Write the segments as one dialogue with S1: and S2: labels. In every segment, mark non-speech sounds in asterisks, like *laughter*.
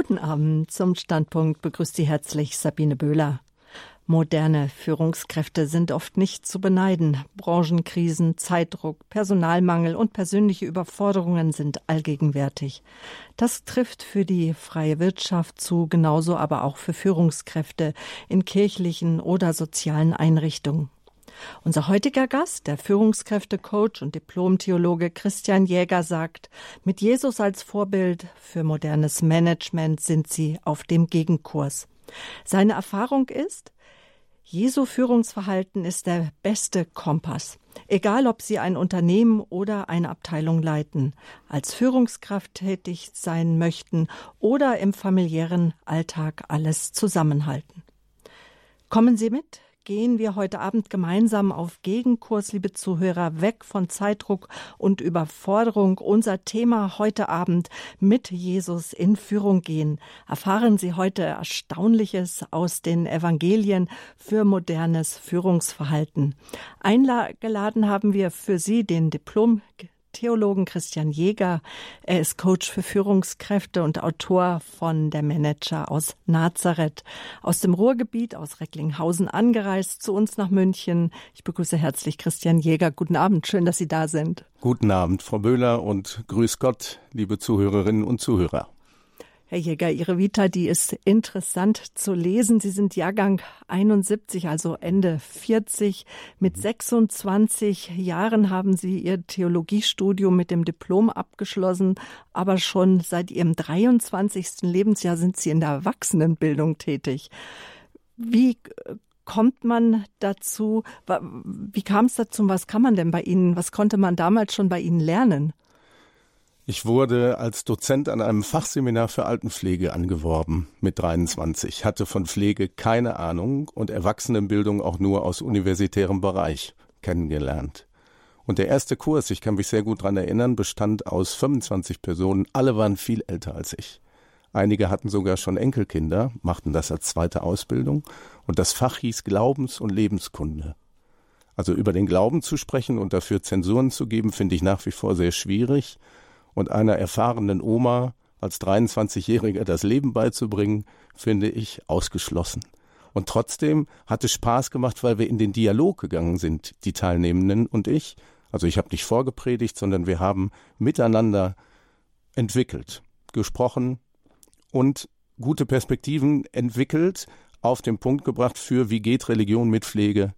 S1: Guten Abend zum Standpunkt begrüßt Sie herzlich Sabine Böhler. Moderne Führungskräfte sind oft nicht zu beneiden. Branchenkrisen, Zeitdruck, Personalmangel und persönliche Überforderungen sind allgegenwärtig. Das trifft für die freie Wirtschaft zu, genauso aber auch für Führungskräfte in kirchlichen oder sozialen Einrichtungen. Unser heutiger Gast, der Führungskräftecoach und Diplomtheologe Christian Jäger, sagt, mit Jesus als Vorbild für modernes Management sind Sie auf dem Gegenkurs. Seine Erfahrung ist, Jesu Führungsverhalten ist der beste Kompass. Egal, ob Sie ein Unternehmen oder eine Abteilung leiten, als Führungskraft tätig sein möchten oder im familiären Alltag alles zusammenhalten. Kommen Sie mit, gehen wir heute Abend gemeinsam auf Gegenkurs, liebe Zuhörer, weg von Zeitdruck und Überforderung. Unser Thema heute Abend mit Jesus in Führung gehen. Erfahren Sie heute Erstaunliches aus den Evangelien für modernes Führungsverhalten. Eingeladen haben wir für Sie den Diplom Theologen Christian Jäger. Er ist Coach für Führungskräfte und Autor von Der Manager aus Nazareth. Aus dem Ruhrgebiet, aus Recklinghausen angereist zu uns nach München. Ich begrüße herzlich Christian Jäger. Guten Abend. Schön, dass Sie da sind.
S2: Guten Abend, Frau Böhler und grüß Gott, liebe Zuhörerinnen und Zuhörer.
S1: Herr Jäger, Ihre Vita, die ist interessant zu lesen. Sie sind Jahrgang 71, also Ende 40. Mit 26 Jahren haben Sie Ihr Theologiestudium mit dem Diplom abgeschlossen, aber schon seit Ihrem 23. Lebensjahr sind Sie in der Erwachsenenbildung tätig. Wie kommt man dazu? Wie kam es dazu? Was kann man denn bei Ihnen? Was konnte man damals schon bei Ihnen lernen?
S2: Ich wurde als Dozent an einem Fachseminar für Altenpflege angeworben mit 23, hatte von Pflege keine Ahnung und Erwachsenenbildung auch nur aus universitärem Bereich kennengelernt. Und der erste Kurs, ich kann mich sehr gut dran erinnern, bestand aus 25 Personen, alle waren viel älter als ich. Einige hatten sogar schon Enkelkinder, machten das als zweite Ausbildung und das Fach hieß Glaubens- und Lebenskunde. Also über den Glauben zu sprechen und dafür Zensuren zu geben, finde ich nach wie vor sehr schwierig und einer erfahrenen Oma als 23-Jähriger das Leben beizubringen, finde ich ausgeschlossen. Und trotzdem hat es Spaß gemacht, weil wir in den Dialog gegangen sind, die Teilnehmenden und ich. Also ich habe nicht vorgepredigt, sondern wir haben miteinander entwickelt, gesprochen und gute Perspektiven entwickelt, auf den Punkt gebracht für, wie geht Religion mit Pflege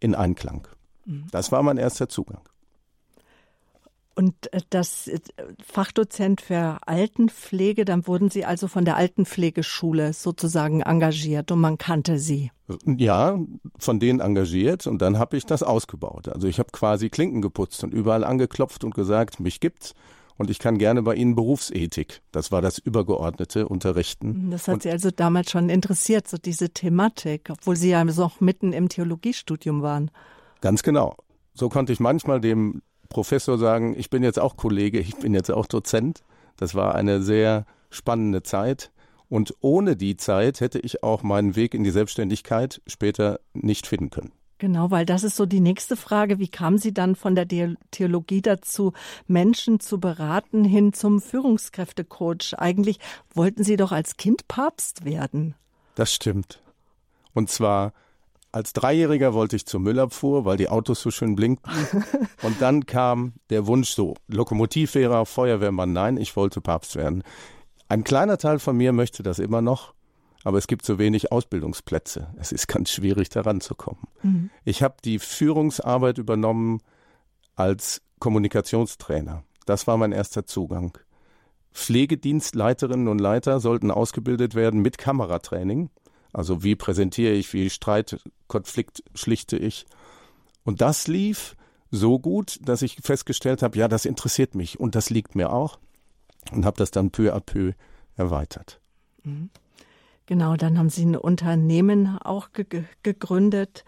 S2: in Einklang. Mhm. Das war mein erster Zugang.
S1: Und äh, das äh, Fachdozent für Altenpflege, dann wurden Sie also von der Altenpflegeschule sozusagen engagiert und man kannte Sie.
S2: Ja, von denen engagiert und dann habe ich das ausgebaut. Also ich habe quasi Klinken geputzt und überall angeklopft und gesagt, mich gibt's und ich kann gerne bei Ihnen Berufsethik. Das war das übergeordnete Unterrichten.
S1: Das hat
S2: und
S1: Sie also damals schon interessiert, so diese Thematik, obwohl Sie ja noch mitten im Theologiestudium waren.
S2: Ganz genau. So konnte ich manchmal dem Professor sagen, ich bin jetzt auch Kollege, ich bin jetzt auch Dozent. Das war eine sehr spannende Zeit. Und ohne die Zeit hätte ich auch meinen Weg in die Selbstständigkeit später nicht finden können.
S1: Genau, weil das ist so die nächste Frage. Wie kamen Sie dann von der Theologie dazu, Menschen zu beraten hin zum Führungskräftecoach? Eigentlich wollten Sie doch als Kind Papst werden.
S2: Das stimmt. Und zwar als Dreijähriger wollte ich zur Müllabfuhr, weil die Autos so schön blinkten. *laughs* Und dann kam der Wunsch so, Lokomotivfahrer, Feuerwehrmann, nein, ich wollte Papst werden. Ein kleiner Teil von mir möchte das immer noch, aber es gibt so wenig Ausbildungsplätze. Es ist ganz schwierig, daran zu kommen. Mhm. Ich habe die Führungsarbeit übernommen als Kommunikationstrainer. Das war mein erster Zugang. Pflegedienstleiterinnen und Leiter sollten ausgebildet werden mit Kameratraining. Also wie präsentiere ich, wie Streit, Konflikt schlichte ich. Und das lief so gut, dass ich festgestellt habe, ja, das interessiert mich und das liegt mir auch und habe das dann peu à peu erweitert. Mhm.
S1: Genau, dann haben Sie ein Unternehmen auch ge gegründet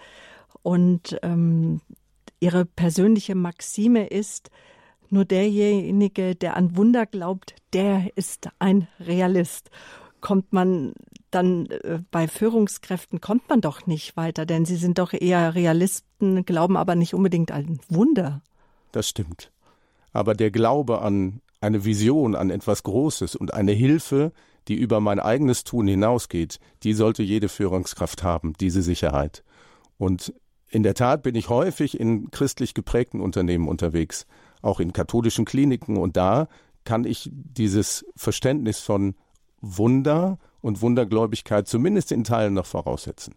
S1: und ähm, Ihre persönliche Maxime ist, nur derjenige, der an Wunder glaubt, der ist ein Realist. Kommt man dann äh, bei Führungskräften kommt man doch nicht weiter, denn sie sind doch eher Realisten, glauben aber nicht unbedingt an Wunder.
S2: Das stimmt. Aber der Glaube an eine Vision, an etwas Großes und eine Hilfe, die über mein eigenes Tun hinausgeht, die sollte jede Führungskraft haben, diese Sicherheit. Und in der Tat bin ich häufig in christlich geprägten Unternehmen unterwegs, auch in katholischen Kliniken, und da kann ich dieses Verständnis von Wunder und Wundergläubigkeit zumindest in Teilen noch voraussetzen.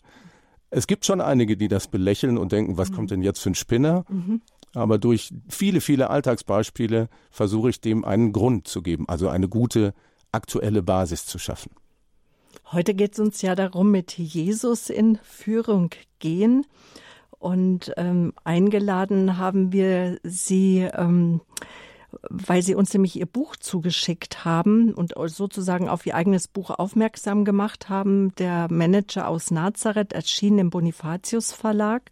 S2: Es gibt schon einige, die das belächeln und denken, was mhm. kommt denn jetzt für ein Spinner? Mhm. Aber durch viele, viele Alltagsbeispiele versuche ich dem einen Grund zu geben, also eine gute aktuelle Basis zu schaffen.
S1: Heute geht es uns ja darum, mit Jesus in Führung gehen. Und ähm, eingeladen haben wir Sie, ähm, weil Sie uns nämlich Ihr Buch zugeschickt haben und sozusagen auf Ihr eigenes Buch aufmerksam gemacht haben. Der Manager aus Nazareth erschien im Bonifatius Verlag.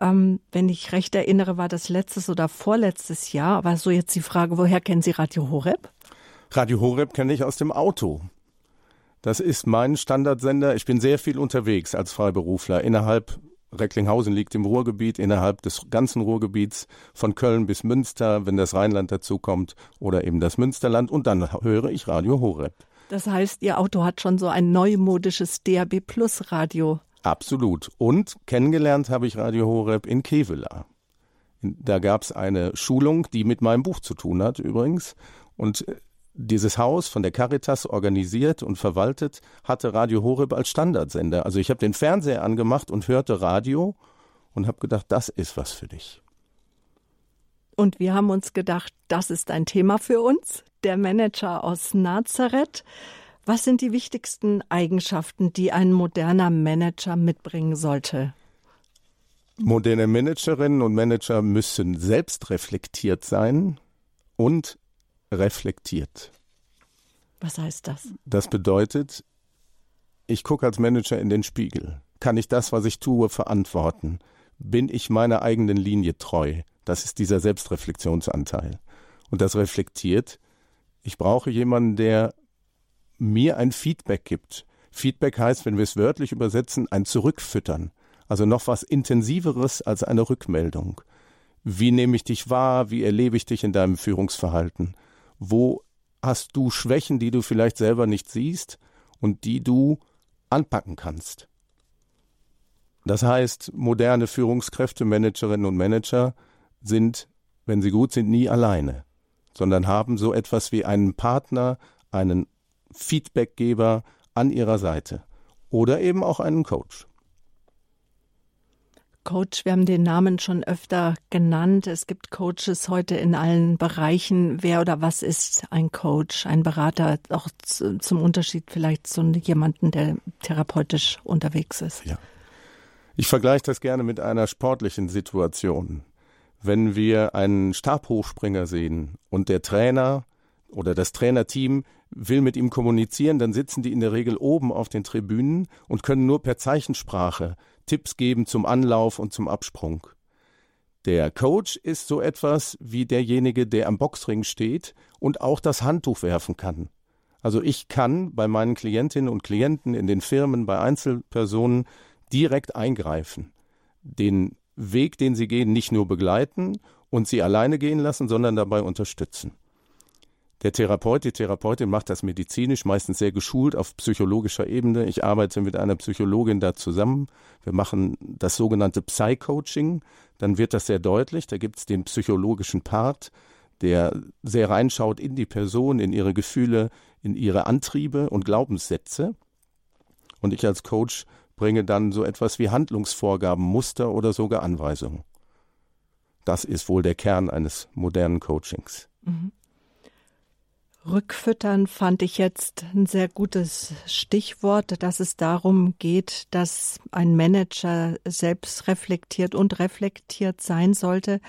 S1: Ähm, wenn ich recht erinnere, war das letztes oder vorletztes Jahr. Aber so jetzt die Frage, woher kennen Sie Radio Horeb?
S2: Radio Horeb kenne ich aus dem Auto. Das ist mein Standardsender. Ich bin sehr viel unterwegs als Freiberufler. Innerhalb Recklinghausen liegt im Ruhrgebiet, innerhalb des ganzen Ruhrgebiets von Köln bis Münster, wenn das Rheinland dazukommt oder eben das Münsterland. Und dann höre ich Radio Horeb.
S1: Das heißt, Ihr Auto hat schon so ein neumodisches DAB Plus Radio.
S2: Absolut. Und kennengelernt habe ich Radio Horeb in Kevela. Da gab es eine Schulung, die mit meinem Buch zu tun hat übrigens. Und äh, dieses Haus von der Caritas organisiert und verwaltet hatte Radio Horeb als Standardsender. Also ich habe den Fernseher angemacht und hörte Radio und habe gedacht, das ist was für dich.
S1: Und wir haben uns gedacht, das ist ein Thema für uns. Der Manager aus Nazareth. Was sind die wichtigsten Eigenschaften, die ein moderner Manager mitbringen sollte?
S2: Moderne Managerinnen und Manager müssen selbst reflektiert sein und reflektiert.
S1: Was heißt das?
S2: Das bedeutet, ich gucke als Manager in den Spiegel. Kann ich das, was ich tue, verantworten? Bin ich meiner eigenen Linie treu? Das ist dieser Selbstreflexionsanteil. Und das reflektiert, ich brauche jemanden, der mir ein Feedback gibt. Feedback heißt, wenn wir es wörtlich übersetzen, ein Zurückfüttern. Also noch was Intensiveres als eine Rückmeldung. Wie nehme ich dich wahr? Wie erlebe ich dich in deinem Führungsverhalten? Wo hast du Schwächen, die du vielleicht selber nicht siehst und die du anpacken kannst? Das heißt, moderne Führungskräfte, Managerinnen und Manager sind, wenn sie gut sind, nie alleine, sondern haben so etwas wie einen Partner, einen Feedbackgeber an ihrer Seite oder eben auch einen Coach.
S1: Coach, wir haben den Namen schon öfter genannt. Es gibt Coaches heute in allen Bereichen. Wer oder was ist ein Coach, ein Berater, auch zum Unterschied vielleicht zu jemandem, der therapeutisch unterwegs ist?
S2: Ja. Ich vergleiche das gerne mit einer sportlichen Situation. Wenn wir einen Stabhochspringer sehen und der Trainer oder das Trainerteam will mit ihm kommunizieren, dann sitzen die in der Regel oben auf den Tribünen und können nur per Zeichensprache Tipps geben zum Anlauf und zum Absprung. Der Coach ist so etwas wie derjenige, der am Boxring steht und auch das Handtuch werfen kann. Also ich kann bei meinen Klientinnen und Klienten in den Firmen, bei Einzelpersonen direkt eingreifen, den Weg, den sie gehen, nicht nur begleiten und sie alleine gehen lassen, sondern dabei unterstützen. Der Therapeut, die Therapeutin macht das medizinisch, meistens sehr geschult auf psychologischer Ebene. Ich arbeite mit einer Psychologin da zusammen. Wir machen das sogenannte Psy-Coaching. Dann wird das sehr deutlich. Da gibt es den psychologischen Part, der sehr reinschaut in die Person, in ihre Gefühle, in ihre Antriebe und Glaubenssätze. Und ich als Coach bringe dann so etwas wie Handlungsvorgaben, Muster oder sogar Anweisungen. Das ist wohl der Kern eines modernen Coachings. Mhm.
S1: Rückfüttern fand ich jetzt ein sehr gutes Stichwort, dass es darum geht, dass ein Manager selbst reflektiert und reflektiert sein sollte.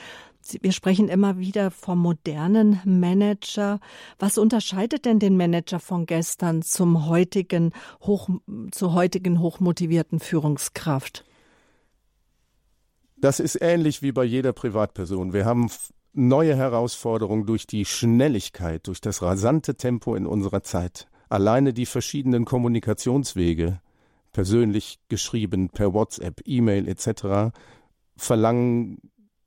S1: Wir sprechen immer wieder vom modernen Manager. Was unterscheidet denn den Manager von gestern zum heutigen, hoch, zur heutigen hochmotivierten Führungskraft?
S2: Das ist ähnlich wie bei jeder Privatperson. Wir haben neue Herausforderung durch die Schnelligkeit, durch das rasante Tempo in unserer Zeit. Alleine die verschiedenen Kommunikationswege, persönlich geschrieben, per WhatsApp, E-Mail etc., verlangen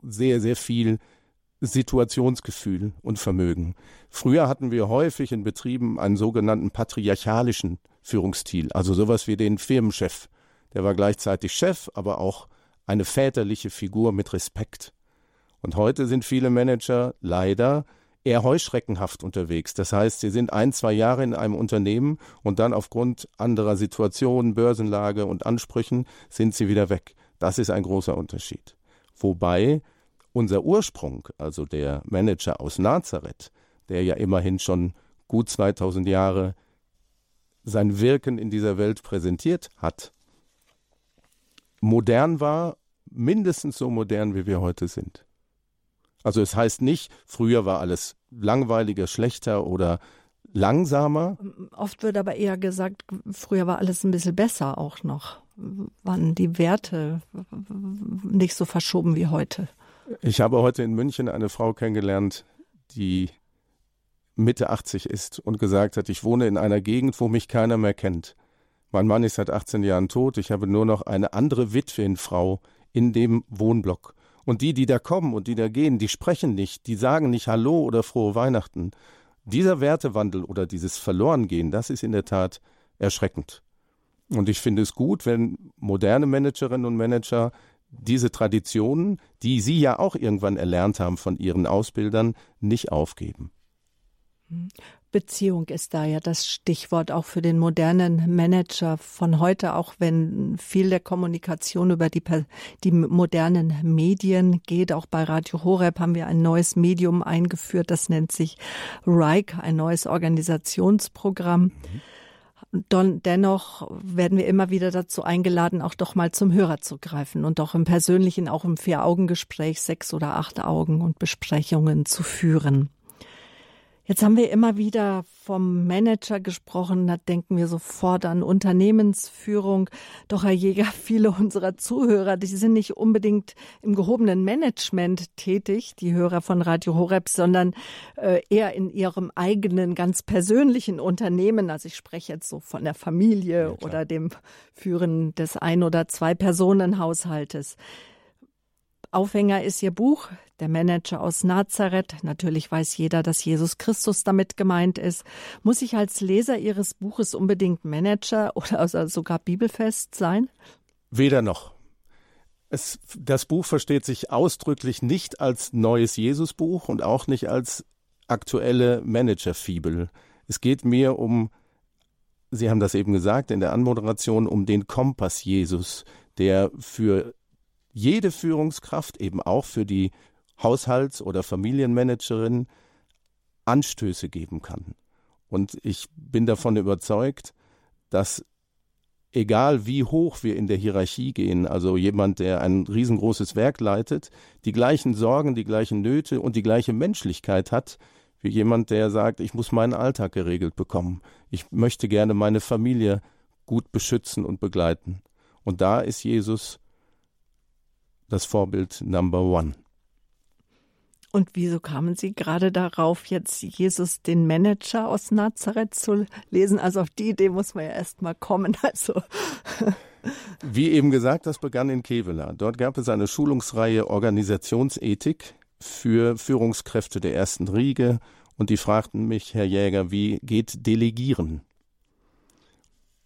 S2: sehr, sehr viel Situationsgefühl und Vermögen. Früher hatten wir häufig in Betrieben einen sogenannten patriarchalischen Führungsstil, also sowas wie den Firmenchef. Der war gleichzeitig Chef, aber auch eine väterliche Figur mit Respekt. Und heute sind viele Manager leider eher heuschreckenhaft unterwegs. Das heißt, sie sind ein, zwei Jahre in einem Unternehmen und dann aufgrund anderer Situationen, Börsenlage und Ansprüchen sind sie wieder weg. Das ist ein großer Unterschied. Wobei unser Ursprung, also der Manager aus Nazareth, der ja immerhin schon gut 2000 Jahre sein Wirken in dieser Welt präsentiert hat, modern war, mindestens so modern, wie wir heute sind. Also es heißt nicht, früher war alles langweiliger, schlechter oder langsamer.
S1: Oft wird aber eher gesagt, früher war alles ein bisschen besser auch noch. Waren die Werte nicht so verschoben wie heute?
S2: Ich habe heute in München eine Frau kennengelernt, die Mitte 80 ist und gesagt hat, ich wohne in einer Gegend, wo mich keiner mehr kennt. Mein Mann ist seit 18 Jahren tot, ich habe nur noch eine andere Witwenfrau in dem Wohnblock. Und die, die da kommen und die da gehen, die sprechen nicht, die sagen nicht Hallo oder frohe Weihnachten. Dieser Wertewandel oder dieses Verlorengehen, das ist in der Tat erschreckend. Und ich finde es gut, wenn moderne Managerinnen und Manager diese Traditionen, die sie ja auch irgendwann erlernt haben von ihren Ausbildern, nicht aufgeben.
S1: Beziehung ist da ja das Stichwort auch für den modernen Manager von heute, auch wenn viel der Kommunikation über die, die modernen Medien geht. Auch bei Radio Horeb haben wir ein neues Medium eingeführt, das nennt sich RIKE, ein neues Organisationsprogramm. Mhm. Dennoch werden wir immer wieder dazu eingeladen, auch doch mal zum Hörer zu greifen und auch im persönlichen, auch im Vier-Augen-Gespräch sechs oder acht Augen und Besprechungen zu führen. Jetzt haben wir immer wieder vom Manager gesprochen, da denken wir sofort an Unternehmensführung. Doch Herr Jäger, *laughs* viele unserer Zuhörer, die sind nicht unbedingt im gehobenen Management tätig, die Hörer von Radio Horeb, sondern äh, eher in ihrem eigenen, ganz persönlichen Unternehmen. Also ich spreche jetzt so von der Familie ja, oder dem Führen des ein- oder zwei Personenhaushaltes. Aufhänger ist ihr Buch, der Manager aus Nazareth. Natürlich weiß jeder, dass Jesus Christus damit gemeint ist. Muss ich als Leser Ihres Buches unbedingt Manager oder *laughs* sogar bibelfest sein?
S2: Weder noch. Es, das Buch versteht sich ausdrücklich nicht als neues Jesusbuch und auch nicht als aktuelle Managerfibel. Es geht mir um, Sie haben das eben gesagt in der Anmoderation, um den Kompass Jesus, der für jede Führungskraft, eben auch für die Haushalts- oder Familienmanagerin, Anstöße geben kann. Und ich bin davon überzeugt, dass egal wie hoch wir in der Hierarchie gehen, also jemand, der ein riesengroßes Werk leitet, die gleichen Sorgen, die gleichen Nöte und die gleiche Menschlichkeit hat, wie jemand, der sagt, ich muss meinen Alltag geregelt bekommen. Ich möchte gerne meine Familie gut beschützen und begleiten. Und da ist Jesus das Vorbild Number One.
S1: Und wieso kamen Sie gerade darauf, jetzt Jesus, den Manager aus Nazareth zu lesen? Also auf die Idee muss man ja erst mal kommen. *laughs* Also.
S2: Wie eben gesagt, das begann in Kevela. Dort gab es eine Schulungsreihe Organisationsethik für Führungskräfte der ersten Riege und die fragten mich, Herr Jäger, wie geht Delegieren?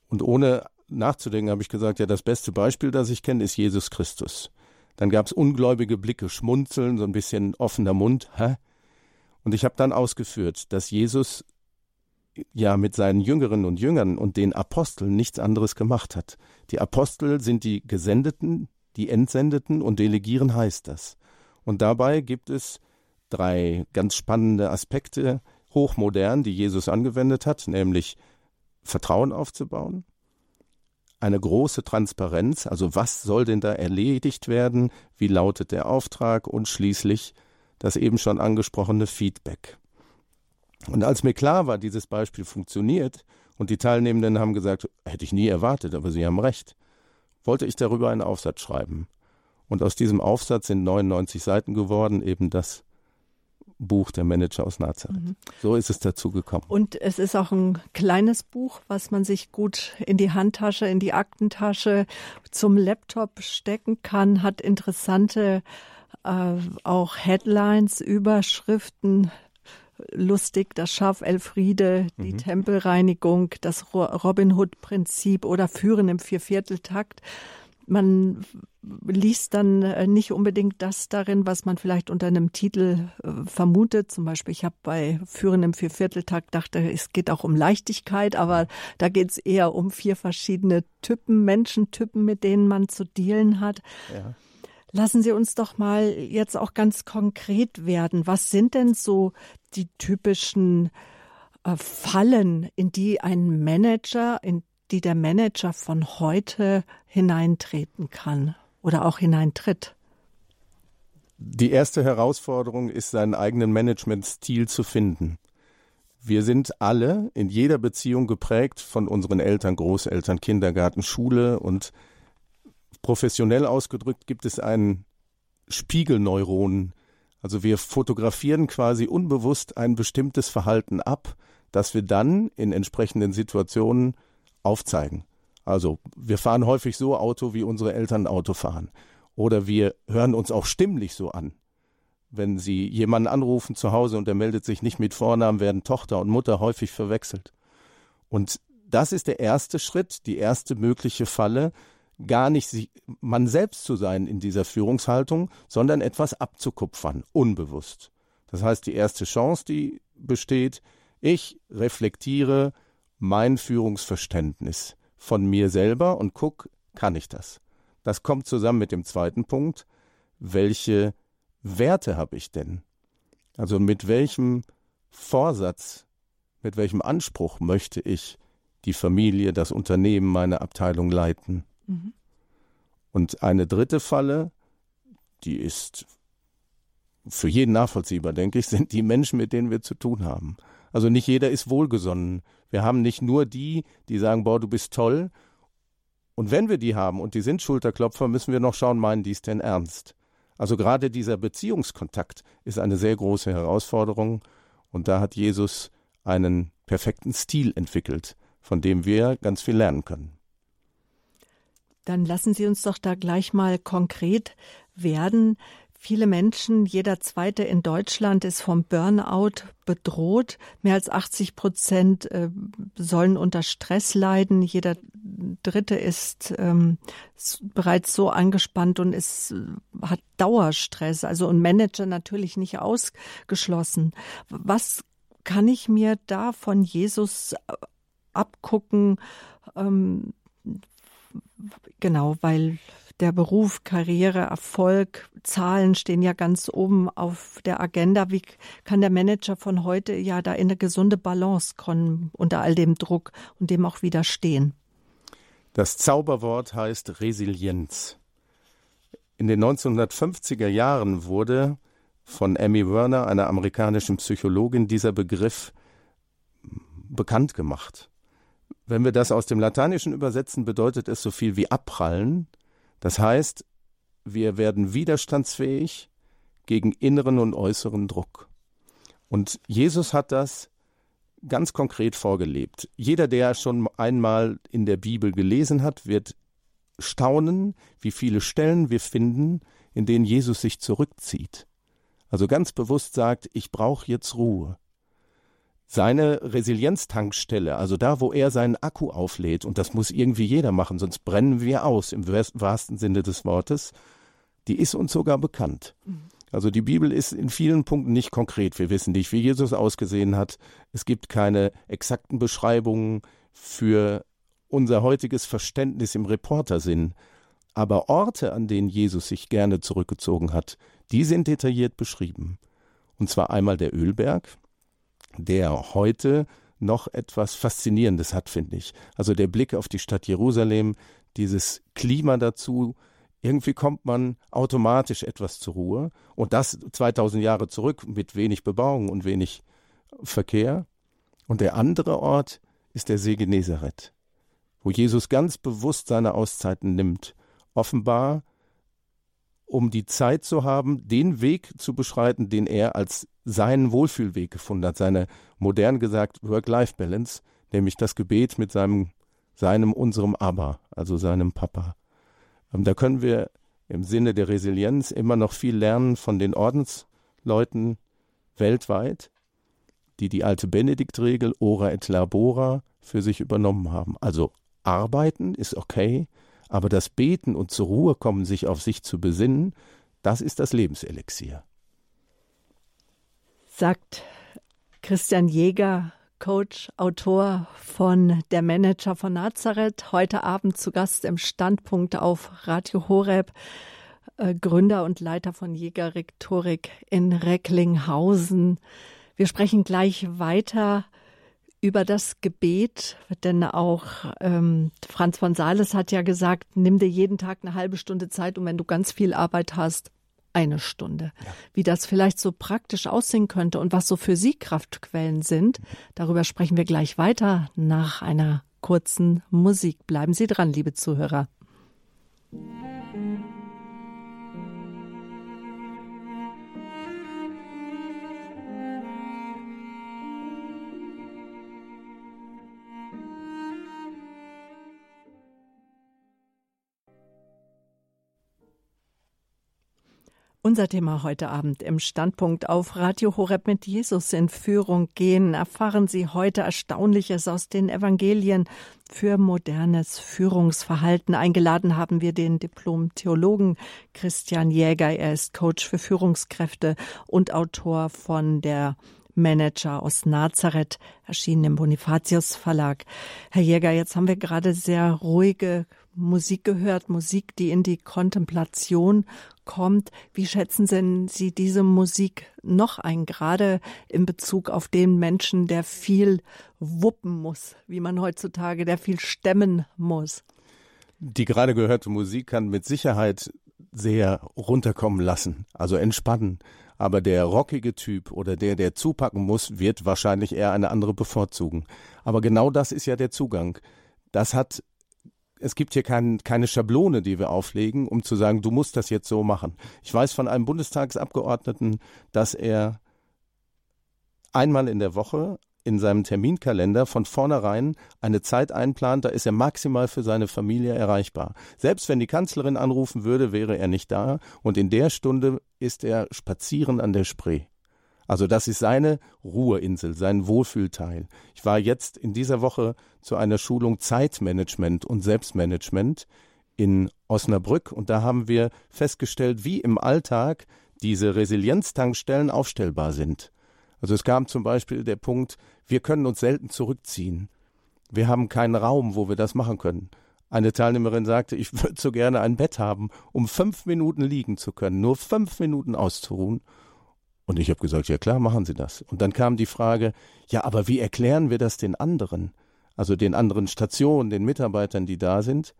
S2: Und ohne nachzudenken habe ich gesagt, ja, das beste Beispiel, das ich kenne, ist Jesus Christus. Dann gab es ungläubige Blicke, Schmunzeln, so ein bisschen offener Mund. Hä? Und ich habe dann ausgeführt, dass Jesus ja mit seinen Jüngerinnen und Jüngern und den Aposteln nichts anderes gemacht hat. Die Apostel sind die Gesendeten, die Entsendeten und delegieren heißt das. Und dabei gibt es drei ganz spannende Aspekte, hochmodern, die Jesus angewendet hat, nämlich Vertrauen aufzubauen, eine große Transparenz, also was soll denn da erledigt werden, wie lautet der Auftrag und schließlich das eben schon angesprochene Feedback. Und als mir klar war, dieses Beispiel funktioniert und die Teilnehmenden haben gesagt, hätte ich nie erwartet, aber sie haben recht, wollte ich darüber einen Aufsatz schreiben. Und aus diesem Aufsatz sind 99 Seiten geworden, eben das Buch Der Manager aus Nazareth. Mhm. So ist es dazu gekommen.
S1: Und es ist auch ein kleines Buch, was man sich gut in die Handtasche, in die Aktentasche zum Laptop stecken kann, hat interessante äh, auch Headlines, Überschriften, lustig, das Schaf Elfriede, die mhm. Tempelreinigung, das Robin Hood-Prinzip oder Führen im Viervierteltakt. Man liest dann äh, nicht unbedingt das darin, was man vielleicht unter einem Titel äh, vermutet. Zum Beispiel, ich habe bei Führen im Viervierteltakt dachte, es geht auch um Leichtigkeit, aber da geht es eher um vier verschiedene Typen, Menschentypen, mit denen man zu dealen hat. Ja. Lassen Sie uns doch mal jetzt auch ganz konkret werden. Was sind denn so die typischen äh, Fallen, in die ein Manager, in die der Manager von heute hineintreten kann oder auch hineintritt?
S2: Die erste Herausforderung ist, seinen eigenen Managementstil zu finden. Wir sind alle in jeder Beziehung geprägt von unseren Eltern, Großeltern, Kindergarten, Schule und professionell ausgedrückt gibt es einen Spiegelneuronen. Also wir fotografieren quasi unbewusst ein bestimmtes Verhalten ab, das wir dann in entsprechenden Situationen aufzeigen. Also wir fahren häufig so Auto, wie unsere Eltern Auto fahren. Oder wir hören uns auch stimmlich so an. Wenn Sie jemanden anrufen zu Hause und der meldet sich nicht mit Vornamen, werden Tochter und Mutter häufig verwechselt. Und das ist der erste Schritt, die erste mögliche Falle, gar nicht man selbst zu sein in dieser Führungshaltung, sondern etwas abzukupfern, unbewusst. Das heißt, die erste Chance, die besteht, ich reflektiere mein Führungsverständnis von mir selber und guck, kann ich das? Das kommt zusammen mit dem zweiten Punkt, welche Werte habe ich denn? Also mit welchem Vorsatz, mit welchem Anspruch möchte ich die Familie, das Unternehmen, meine Abteilung leiten? Mhm. Und eine dritte Falle, die ist für jeden nachvollziehbar, denke ich, *laughs* sind die Menschen, mit denen wir zu tun haben. Also nicht jeder ist wohlgesonnen. Wir haben nicht nur die, die sagen, boah, du bist toll. Und wenn wir die haben und die sind Schulterklopfer, müssen wir noch schauen, meinen die es denn ernst? Also gerade dieser Beziehungskontakt ist eine sehr große Herausforderung. Und da hat Jesus einen perfekten Stil entwickelt, von dem wir ganz viel lernen können.
S1: Dann lassen Sie uns doch da gleich mal konkret werden. Viele Menschen, jeder zweite in Deutschland ist vom Burnout bedroht. Mehr als 80 Prozent äh, sollen unter Stress leiden. Jeder dritte ist ähm, bereits so angespannt und ist, hat Dauerstress. Also und Manager natürlich nicht ausgeschlossen. Was kann ich mir da von Jesus abgucken? Ähm, genau, weil der Beruf, Karriere, Erfolg, Zahlen stehen ja ganz oben auf der Agenda. Wie kann der Manager von heute ja da in eine gesunde Balance kommen unter all dem Druck und dem auch widerstehen?
S2: Das Zauberwort heißt Resilienz. In den 1950er Jahren wurde von Amy Werner, einer amerikanischen Psychologin, dieser Begriff bekannt gemacht. Wenn wir das aus dem Lateinischen übersetzen, bedeutet es so viel wie abprallen. Das heißt, wir werden widerstandsfähig gegen inneren und äußeren Druck. Und Jesus hat das ganz konkret vorgelebt. Jeder, der schon einmal in der Bibel gelesen hat, wird staunen, wie viele Stellen wir finden, in denen Jesus sich zurückzieht. Also ganz bewusst sagt, ich brauche jetzt Ruhe seine Resilienztankstelle, also da, wo er seinen Akku auflädt, und das muss irgendwie jeder machen, sonst brennen wir aus im wahrsten Sinne des Wortes, die ist uns sogar bekannt. Mhm. Also die Bibel ist in vielen Punkten nicht konkret. Wir wissen nicht, wie Jesus ausgesehen hat. Es gibt keine exakten Beschreibungen für unser heutiges Verständnis im Reportersinn. Aber Orte, an denen Jesus sich gerne zurückgezogen hat, die sind detailliert beschrieben. Und zwar einmal der Ölberg, der heute noch etwas Faszinierendes hat, finde ich. Also der Blick auf die Stadt Jerusalem, dieses Klima dazu, irgendwie kommt man automatisch etwas zur Ruhe. Und das 2000 Jahre zurück mit wenig Bebauung und wenig Verkehr. Und der andere Ort ist der See Genezareth, wo Jesus ganz bewusst seine Auszeiten nimmt. Offenbar um die Zeit zu haben, den Weg zu beschreiten, den er als seinen Wohlfühlweg gefunden hat, seine modern gesagt Work-Life-Balance, nämlich das Gebet mit seinem, seinem, unserem Abba, also seinem Papa. Ähm, da können wir im Sinne der Resilienz immer noch viel lernen von den Ordensleuten weltweit, die die alte Benediktregel Ora et Labora für sich übernommen haben. Also arbeiten ist okay, aber das Beten und zur Ruhe kommen, sich auf sich zu besinnen, das ist das Lebenselixier.
S1: Sagt Christian Jäger, Coach, Autor von Der Manager von Nazareth, heute Abend zu Gast im Standpunkt auf Radio Horeb, äh, Gründer und Leiter von Jäger Rhetorik in Recklinghausen. Wir sprechen gleich weiter über das Gebet, denn auch ähm, Franz von Sales hat ja gesagt, nimm dir jeden Tag eine halbe Stunde Zeit und wenn du ganz viel Arbeit hast, eine Stunde. Ja. Wie das vielleicht so praktisch aussehen könnte und was so für Sie Kraftquellen sind, darüber sprechen wir gleich weiter nach einer kurzen Musik. Bleiben Sie dran, liebe Zuhörer. Unser Thema heute Abend im Standpunkt auf Radio Horeb mit Jesus in Führung gehen. Erfahren Sie heute Erstaunliches aus den Evangelien für modernes Führungsverhalten. Eingeladen haben wir den Diplom-Theologen Christian Jäger. Er ist Coach für Führungskräfte und Autor von der Manager aus Nazareth, erschienen im Bonifatius Verlag. Herr Jäger, jetzt haben wir gerade sehr ruhige Musik gehört, Musik, die in die Kontemplation kommt. Wie schätzen denn Sie diese Musik noch ein, gerade in Bezug auf den Menschen, der viel wuppen muss, wie man heutzutage, der viel stemmen muss?
S2: Die gerade gehörte Musik kann mit Sicherheit sehr runterkommen lassen, also entspannen. Aber der rockige Typ oder der, der zupacken muss, wird wahrscheinlich eher eine andere bevorzugen. Aber genau das ist ja der Zugang. Das hat es gibt hier kein, keine Schablone, die wir auflegen, um zu sagen, du musst das jetzt so machen. Ich weiß von einem Bundestagsabgeordneten, dass er einmal in der Woche in seinem Terminkalender von vornherein eine Zeit einplant, da ist er maximal für seine Familie erreichbar. Selbst wenn die Kanzlerin anrufen würde, wäre er nicht da und in der Stunde ist er spazieren an der Spree. Also das ist seine Ruheinsel, sein Wohlfühlteil. Ich war jetzt in dieser Woche zu einer Schulung Zeitmanagement und Selbstmanagement in Osnabrück und da haben wir festgestellt, wie im Alltag diese Resilienztankstellen aufstellbar sind. Also es kam zum Beispiel der Punkt, wir können uns selten zurückziehen. Wir haben keinen Raum, wo wir das machen können. Eine Teilnehmerin sagte, ich *laughs* würde so gerne ein Bett haben, um fünf Minuten liegen zu können, nur fünf Minuten auszuruhen. Und ich habe gesagt, ja klar, machen Sie das. Und dann kam die Frage, ja, aber wie erklären wir das den anderen? Also den anderen Stationen, den Mitarbeitern, die da sind?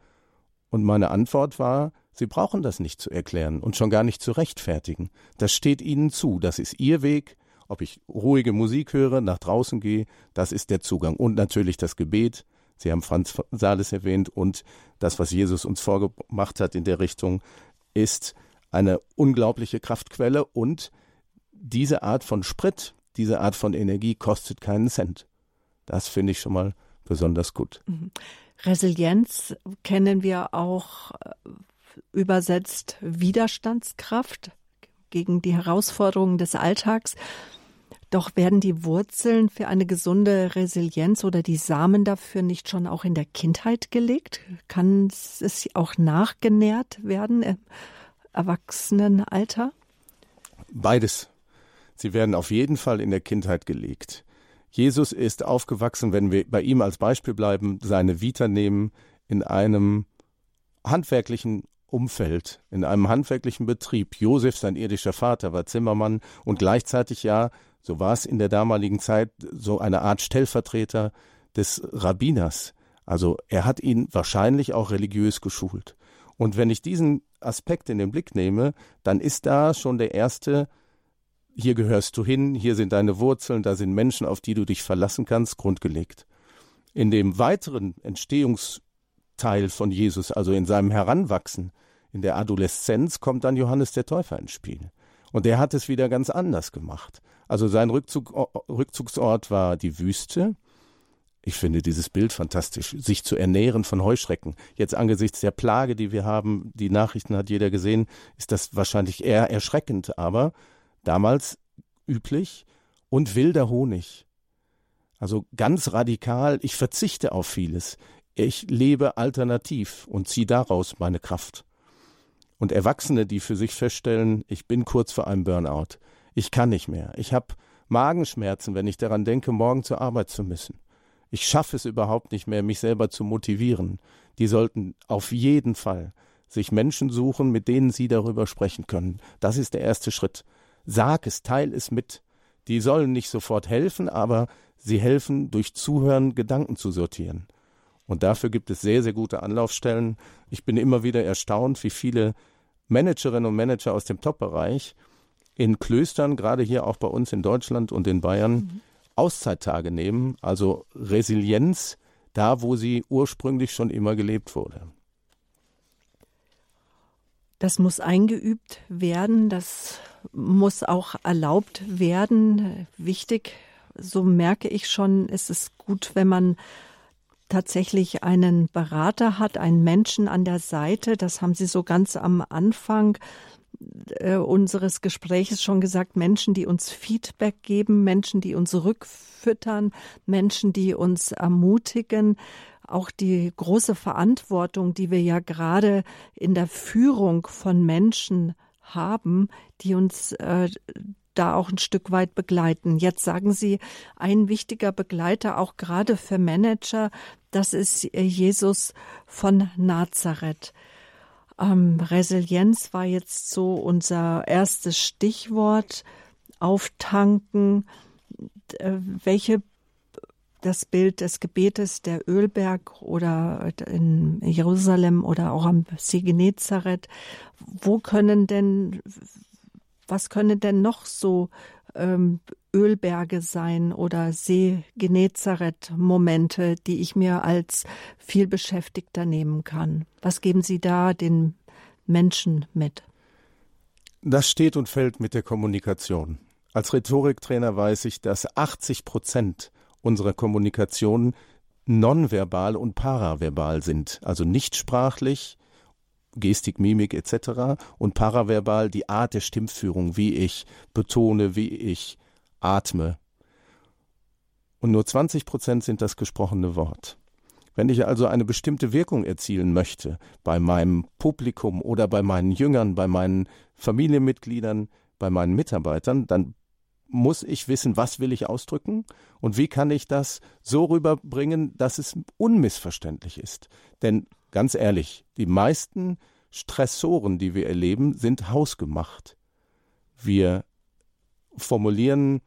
S2: Und meine Antwort war, Sie brauchen das nicht zu erklären und schon gar nicht zu rechtfertigen. Das steht Ihnen zu, das ist Ihr Weg. Ob ich ruhige Musik höre, nach draußen gehe, das ist der Zugang. Und natürlich das Gebet. Sie haben Franz Sales erwähnt und das, was Jesus uns vorgemacht hat in der Richtung, ist eine unglaubliche Kraftquelle und diese Art von Sprit, diese Art von Energie kostet keinen Cent. Das finde ich schon mal besonders gut. Mhm.
S1: Resilienz kennen wir auch äh, übersetzt Widerstandskraft gegen die Herausforderungen des Alltags. Doch werden die Wurzeln für eine gesunde Resilienz oder die Samen dafür nicht schon auch in der Kindheit gelegt? Kann es auch nachgenährt werden im Erwachsenenalter?
S2: Beides. Sie werden auf jeden Fall in der Kindheit gelegt. Jesus ist aufgewachsen, wenn wir bei ihm als Beispiel bleiben, seine Vita nehmen, in einem handwerklichen Umfeld, in einem handwerklichen Betrieb. Josef, sein irdischer Vater, war Zimmermann und gleichzeitig ja, so war es in der damaligen Zeit, so eine Art Stellvertreter des Rabbiners. Also er hat ihn wahrscheinlich auch religiös geschult. Und wenn ich diesen Aspekt in den Blick nehme, dann ist da schon der erste hier gehörst du hin, hier sind deine Wurzeln, da sind Menschen, auf die du dich verlassen kannst, grundgelegt. In dem weiteren Entstehungsteil von Jesus, also in seinem Heranwachsen, in der Adoleszenz, kommt dann Johannes der Täufer ins Spiel. Und der hat es wieder ganz anders gemacht. Also sein Rückzug, Rückzugsort war die Wüste, Ich finde dieses Bild fantastisch, sich zu ernähren von Heuschrecken. Jetzt angesichts der Plage, die wir haben, die Nachrichten hat jeder gesehen, ist das wahrscheinlich eher erschreckend, aber damals üblich und wilder Honig. Also ganz radikal, ich verzichte auf vieles. Ich lebe alternativ und ziehe daraus meine Kraft. Und Erwachsene, die für sich feststellen, ich bin kurz vor einem Burnout, ich kann nicht mehr, ich habe Magenschmerzen, wenn ich daran denke, morgen zur Arbeit zu müssen. Ich schaffe es überhaupt nicht mehr, mich selber zu motivieren. Die sollten auf jeden Fall sich Menschen suchen, mit denen sie darüber sprechen können. Das ist der erste Schritt. Sag es, teil es mit. Die sollen nicht sofort helfen, aber sie helfen, durch Zuhören Gedanken zu sortieren. Und dafür gibt es sehr, sehr gute Anlaufstellen. Ich bin immer wieder erstaunt, wie viele Managerinnen und Manager aus dem Top-Bereich in Klöstern, gerade hier auch bei uns in Deutschland und in Bayern, mhm. Auszeittage nehmen, also Resilienz da, wo sie ursprünglich schon immer gelebt wurde.
S1: Das muss eingeübt werden, das muss auch erlaubt werden. Wichtig, so merke ich schon, ist es gut, wenn man tatsächlich einen Berater hat, einen Menschen an der Seite. Das haben Sie so ganz am Anfang äh, unseres Gespräches schon gesagt, Menschen, die uns Feedback geben, Menschen, die uns rückfüttern, Menschen, die uns ermutigen, auch die große Verantwortung, die wir ja gerade in der Führung von Menschen haben, die uns äh, da auch ein Stück weit begleiten. Jetzt sagen Sie, ein wichtiger Begleiter auch gerade für Manager, das ist Jesus von Nazareth. Ähm, Resilienz war jetzt so unser erstes Stichwort. Auftanken. Äh, welche das Bild des Gebetes der Ölberg oder in Jerusalem oder auch am See Genezareth. Wo können denn, was können denn noch so ähm, Ölberge sein oder See Genezareth Momente, die ich mir als viel Beschäftigter nehmen kann? Was geben Sie da den Menschen mit?
S2: Das steht und fällt mit der Kommunikation. Als Rhetoriktrainer weiß ich, dass 80 Prozent unserer Kommunikation nonverbal und paraverbal sind, also nicht sprachlich, Gestik, Mimik etc. und paraverbal die Art der Stimmführung, wie ich betone, wie ich atme. Und nur 20 Prozent sind das gesprochene Wort. Wenn ich also eine bestimmte Wirkung erzielen möchte bei meinem Publikum oder bei meinen Jüngern, bei meinen Familienmitgliedern, bei meinen Mitarbeitern, dann muss ich wissen, was will ich ausdrücken und wie kann ich das so rüberbringen, dass es unmissverständlich ist. Denn ganz ehrlich, die meisten Stressoren, die wir erleben, sind hausgemacht. Wir formulieren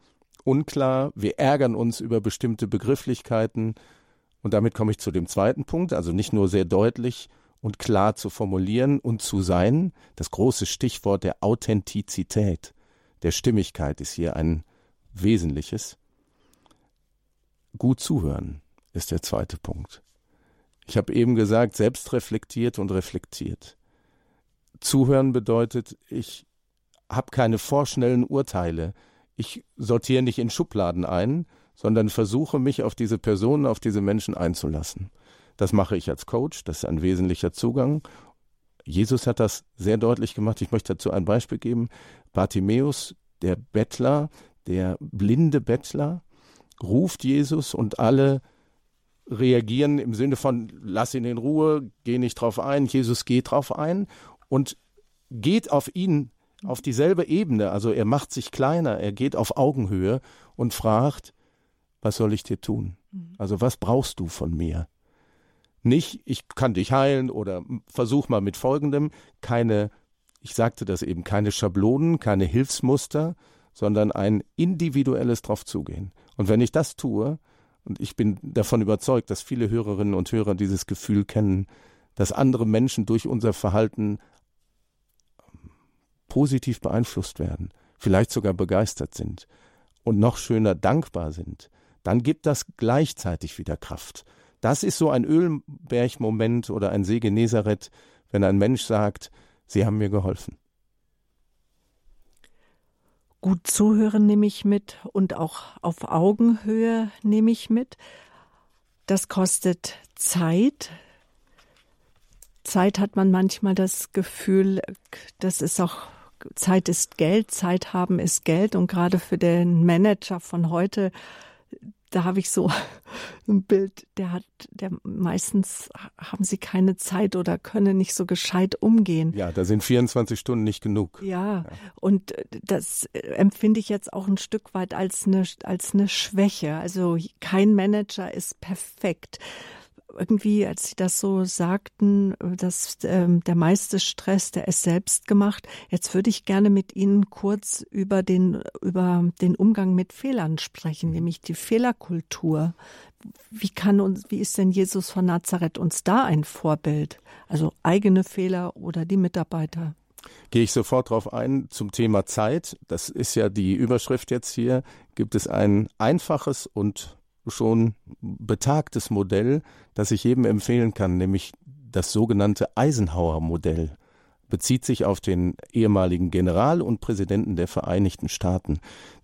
S2: unklar, wir ärgern uns über bestimmte Begrifflichkeiten und damit komme ich zu dem zweiten Punkt, also nicht nur sehr deutlich und klar zu formulieren und zu sein, das große Stichwort der Authentizität der Stimmigkeit ist hier ein wesentliches. Gut zuhören ist der zweite Punkt. Ich habe eben gesagt, selbstreflektiert und reflektiert. Zuhören bedeutet, ich habe keine vorschnellen Urteile. Ich sortiere nicht in Schubladen ein, sondern versuche mich auf diese Personen, auf diese Menschen einzulassen. Das mache ich als Coach, das ist ein wesentlicher Zugang. Jesus hat das sehr deutlich gemacht. Ich möchte dazu ein Beispiel geben. Bartimäus, der Bettler, der blinde Bettler, ruft Jesus und alle reagieren im Sinne von lass ihn in Ruhe, geh nicht drauf ein. Jesus geht drauf ein und geht auf ihn auf dieselbe Ebene, also er macht sich kleiner, er geht auf Augenhöhe und fragt, was soll ich dir tun? Mhm. Also was brauchst du von mir? Nicht, ich kann dich heilen oder versuch mal mit folgendem, keine ich sagte das eben, keine Schablonen, keine Hilfsmuster, sondern ein individuelles draufzugehen. Und wenn ich das tue, und ich bin davon überzeugt, dass viele Hörerinnen und Hörer dieses Gefühl kennen, dass andere Menschen durch unser Verhalten ähm, positiv beeinflusst werden, vielleicht sogar begeistert sind und noch schöner dankbar sind, dann gibt das gleichzeitig wieder Kraft. Das ist so ein Ölbergmoment oder ein See Genezareth, wenn ein Mensch sagt, Sie haben mir geholfen.
S1: Gut zuhören nehme ich mit und auch auf Augenhöhe nehme ich mit. Das kostet Zeit. Zeit hat man manchmal das Gefühl, das ist auch Zeit ist Geld, Zeit haben ist Geld und gerade für den Manager von heute da habe ich *laughs* so ein Bild, der hat, der meistens haben sie keine Zeit oder können nicht so gescheit umgehen.
S2: Ja, da sind 24 Stunden nicht genug.
S1: Ja, ja. und das empfinde ich jetzt auch ein Stück weit als eine, als eine Schwäche. Also kein Manager ist perfekt irgendwie, als Sie das so sagten, dass ähm, der meiste Stress, der ist selbst gemacht. Jetzt würde ich gerne mit Ihnen kurz über den, über den Umgang mit Fehlern sprechen, mhm. nämlich die Fehlerkultur. Wie kann uns, wie ist denn Jesus von Nazareth uns da ein Vorbild? Also eigene Fehler oder die Mitarbeiter?
S2: Gehe ich sofort darauf ein zum Thema Zeit. Das ist ja die Überschrift jetzt hier. Gibt es ein einfaches und schon betagtes Modell, das ich jedem empfehlen kann, nämlich das sogenannte Eisenhower-Modell. Bezieht sich auf den ehemaligen General und Präsidenten der Vereinigten Staaten,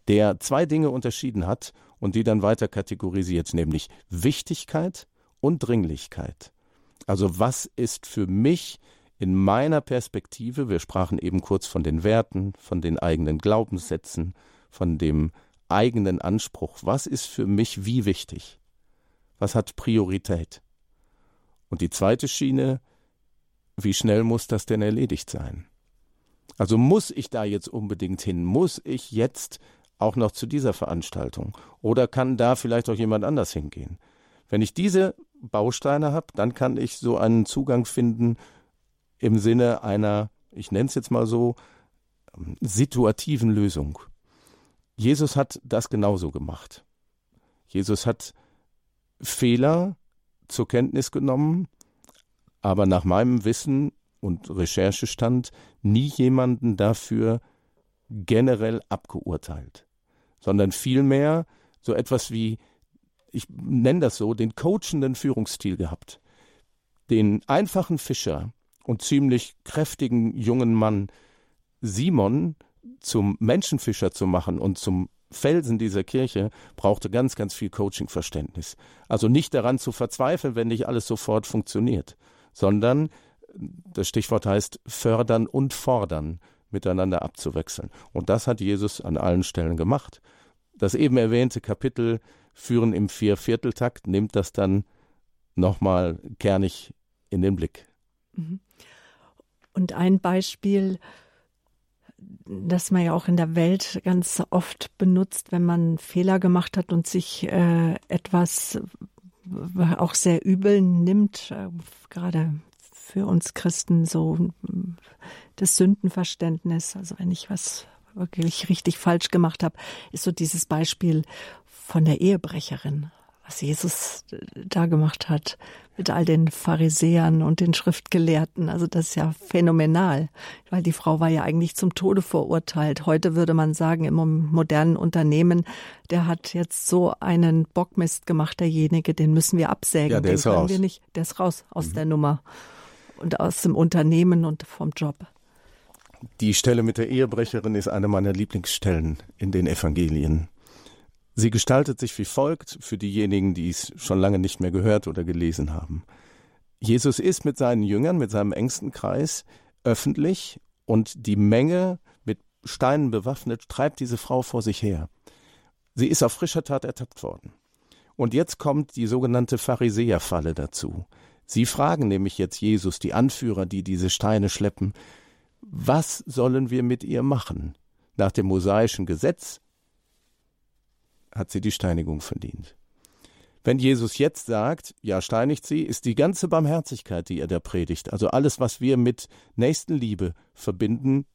S2: der zwei Dinge unterschieden hat und die dann weiter kategorisiert, nämlich Wichtigkeit und Dringlichkeit. Also was ist für mich in meiner Perspektive, wir sprachen eben kurz von den Werten, von den eigenen Glaubenssätzen, von dem eigenen Anspruch. Was ist für mich wie wichtig? Was hat Priorität? Und die zweite Schiene, wie schnell muss das denn erledigt sein? Also muss ich da jetzt unbedingt hin? Muss ich jetzt auch noch zu dieser Veranstaltung? Oder kann da vielleicht auch jemand anders hingehen? Wenn ich diese Bausteine habe, dann kann ich so einen Zugang finden im Sinne einer, ich nenne es jetzt mal so, situativen Lösung. Jesus hat das genauso gemacht. Jesus hat Fehler zur Kenntnis genommen, aber nach meinem Wissen und Recherchestand nie jemanden dafür generell abgeurteilt, sondern vielmehr so etwas wie, ich nenne das so, den coachenden Führungsstil gehabt. Den einfachen Fischer und ziemlich kräftigen jungen Mann Simon zum Menschenfischer zu machen und zum Felsen dieser Kirche brauchte ganz, ganz viel Coaching-Verständnis. Also nicht daran zu verzweifeln, wenn nicht alles sofort funktioniert, sondern das Stichwort heißt fördern und fordern, miteinander abzuwechseln. Und das hat Jesus an allen Stellen gemacht. Das eben erwähnte Kapitel Führen im Viervierteltakt nimmt das dann nochmal kernig in den Blick. Mhm.
S1: Und ein Beispiel, das man ja auch in der Welt ganz oft benutzt, wenn man Fehler gemacht hat und sich äh, etwas auch sehr übel nimmt, äh, gerade für uns Christen so das Sündenverständnis, also wenn ich was wirklich richtig falsch gemacht habe, ist so dieses Beispiel von der Ehebrecherin was Jesus da gemacht hat mit all den Pharisäern und den Schriftgelehrten. Also das ist ja phänomenal, weil die Frau war ja eigentlich zum Tode verurteilt. Heute würde man sagen, im modernen Unternehmen, der hat jetzt so einen Bockmist gemacht, derjenige, den müssen wir absägen. Ja,
S2: der den ist raus.
S1: Wir nicht. Der ist raus aus mhm. der Nummer und aus dem Unternehmen und vom Job.
S2: Die Stelle mit der Ehebrecherin ist eine meiner Lieblingsstellen in den Evangelien. Sie gestaltet sich wie folgt für diejenigen, die es schon lange nicht mehr gehört oder gelesen haben. Jesus ist mit seinen Jüngern, mit seinem engsten Kreis öffentlich und die Menge mit Steinen bewaffnet treibt diese Frau vor sich her. Sie ist auf frischer Tat ertappt worden. Und jetzt kommt die sogenannte Pharisäerfalle dazu. Sie fragen nämlich jetzt Jesus, die Anführer, die diese Steine schleppen, was sollen wir mit ihr machen? Nach dem mosaischen Gesetz hat sie die Steinigung verdient. Wenn Jesus jetzt sagt, ja, steinigt sie, ist die ganze Barmherzigkeit, die er da predigt, also alles, was wir mit Nächstenliebe verbinden,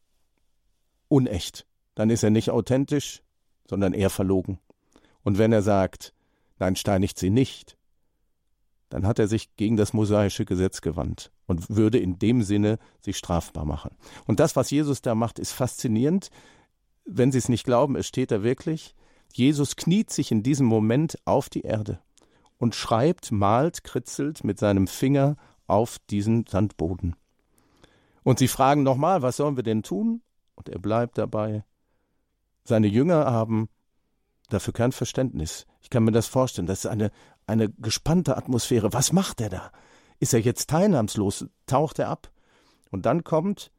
S2: unecht. Dann ist er nicht authentisch, sondern eher verlogen. Und wenn er sagt, nein, steinigt sie nicht, dann hat er sich gegen das mosaische Gesetz gewandt und würde in dem Sinne sich strafbar machen. Und das, was Jesus da macht, ist faszinierend. Wenn Sie es nicht glauben, es steht da wirklich. Jesus kniet sich in diesem Moment auf die Erde und schreibt, malt, kritzelt mit seinem Finger auf diesen Sandboden. Und sie fragen nochmal, was sollen wir denn tun? Und er bleibt dabei. Seine Jünger haben dafür kein Verständnis. Ich kann mir das vorstellen. Das ist eine, eine gespannte Atmosphäre. Was macht er da? Ist er jetzt teilnahmslos? Taucht er ab? Und dann kommt,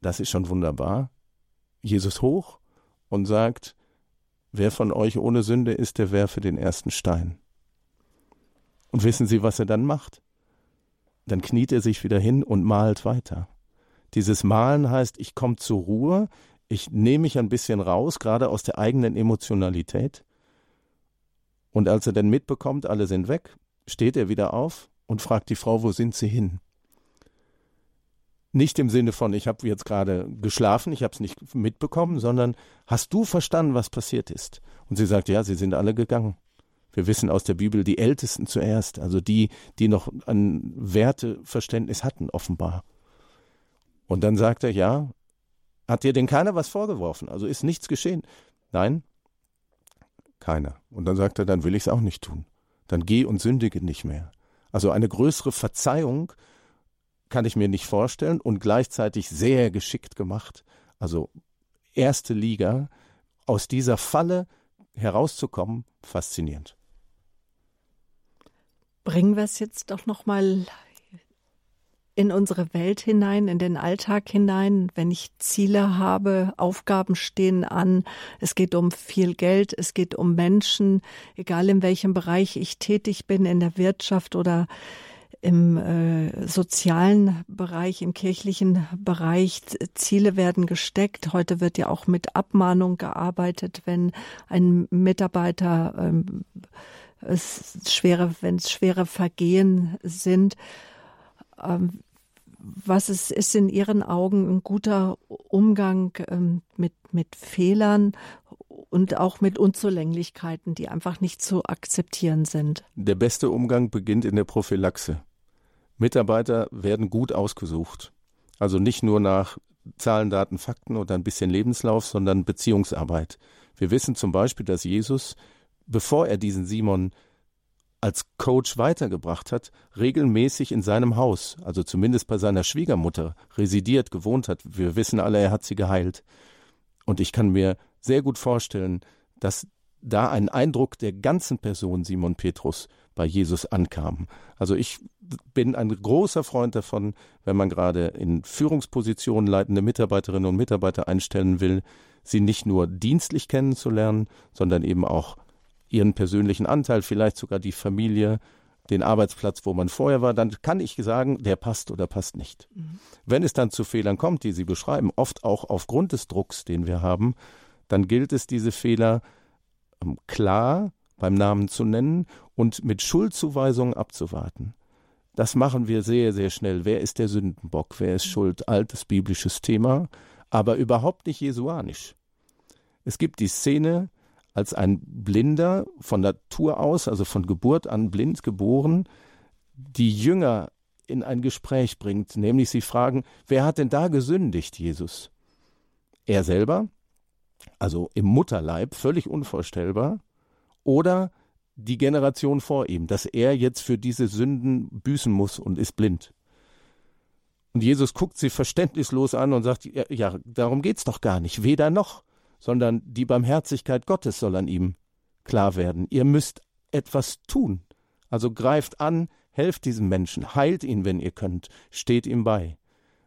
S2: das ist schon wunderbar, Jesus hoch und sagt, wer von euch ohne Sünde ist, der werfe den ersten Stein. Und wissen Sie, was er dann macht? Dann kniet er sich wieder hin und malt weiter. Dieses Malen heißt, ich komme zur Ruhe, ich nehme mich ein bisschen raus, gerade aus der eigenen Emotionalität. Und als er dann mitbekommt, alle sind weg, steht er wieder auf und fragt die Frau, wo sind sie hin? Nicht im Sinne von, ich habe jetzt gerade geschlafen, ich habe es nicht mitbekommen, sondern hast du verstanden, was passiert ist? Und sie sagt, ja, sie sind alle gegangen. Wir wissen aus der Bibel, die Ältesten zuerst, also die, die noch ein Werteverständnis hatten, offenbar. Und dann sagt er, ja, hat dir denn keiner was vorgeworfen? Also ist nichts geschehen? Nein, keiner. Und dann sagt er, dann will ich es auch nicht tun. Dann geh und sündige nicht mehr. Also eine größere Verzeihung kann ich mir nicht vorstellen. Und gleichzeitig sehr geschickt gemacht. Also erste Liga, aus dieser Falle herauszukommen, faszinierend.
S1: Bringen wir es jetzt doch noch mal in unsere Welt hinein, in den Alltag hinein, wenn ich Ziele habe, Aufgaben stehen an, es geht um viel Geld, es geht um Menschen, egal in welchem Bereich ich tätig bin, in der Wirtschaft oder im äh, sozialen Bereich, im kirchlichen Bereich. Ziele werden gesteckt. Heute wird ja auch mit Abmahnung gearbeitet, wenn ein Mitarbeiter ähm, es schwere, wenn es schwere Vergehen sind. Ähm, was ist, ist in Ihren Augen ein guter Umgang ähm, mit, mit Fehlern und auch mit Unzulänglichkeiten, die einfach nicht zu akzeptieren sind?
S2: Der beste Umgang beginnt in der Prophylaxe. Mitarbeiter werden gut ausgesucht. Also nicht nur nach Zahlen, Daten, Fakten oder ein bisschen Lebenslauf, sondern Beziehungsarbeit. Wir wissen zum Beispiel, dass Jesus, bevor er diesen Simon als Coach weitergebracht hat, regelmäßig in seinem Haus, also zumindest bei seiner Schwiegermutter, residiert, gewohnt hat. Wir wissen alle, er hat sie geheilt. Und ich kann mir sehr gut vorstellen, dass da ein Eindruck der ganzen Person Simon Petrus bei Jesus ankam. Also ich bin ein großer Freund davon, wenn man gerade in Führungspositionen leitende Mitarbeiterinnen und Mitarbeiter einstellen will, sie nicht nur dienstlich kennenzulernen, sondern eben auch ihren persönlichen Anteil, vielleicht sogar die Familie, den Arbeitsplatz, wo man vorher war, dann kann ich sagen, der passt oder passt nicht. Mhm. Wenn es dann zu Fehlern kommt, die Sie beschreiben, oft auch aufgrund des Drucks, den wir haben, dann gilt es, diese Fehler ähm, klar beim Namen zu nennen und mit Schuldzuweisungen abzuwarten. Das machen wir sehr, sehr schnell. Wer ist der Sündenbock? Wer ist schuld? Altes biblisches Thema, aber überhaupt nicht jesuanisch. Es gibt die Szene, als ein Blinder von Natur aus, also von Geburt an blind geboren, die Jünger in ein Gespräch bringt, nämlich sie fragen, wer hat denn da gesündigt, Jesus? Er selber, also im Mutterleib, völlig unvorstellbar, oder die Generation vor ihm, dass er jetzt für diese Sünden büßen muss und ist blind. Und Jesus guckt sie verständnislos an und sagt, ja, ja darum geht's doch gar nicht, weder noch sondern die Barmherzigkeit Gottes soll an ihm klar werden. Ihr müsst etwas tun. Also greift an, helft diesem Menschen, heilt ihn, wenn ihr könnt, steht ihm bei.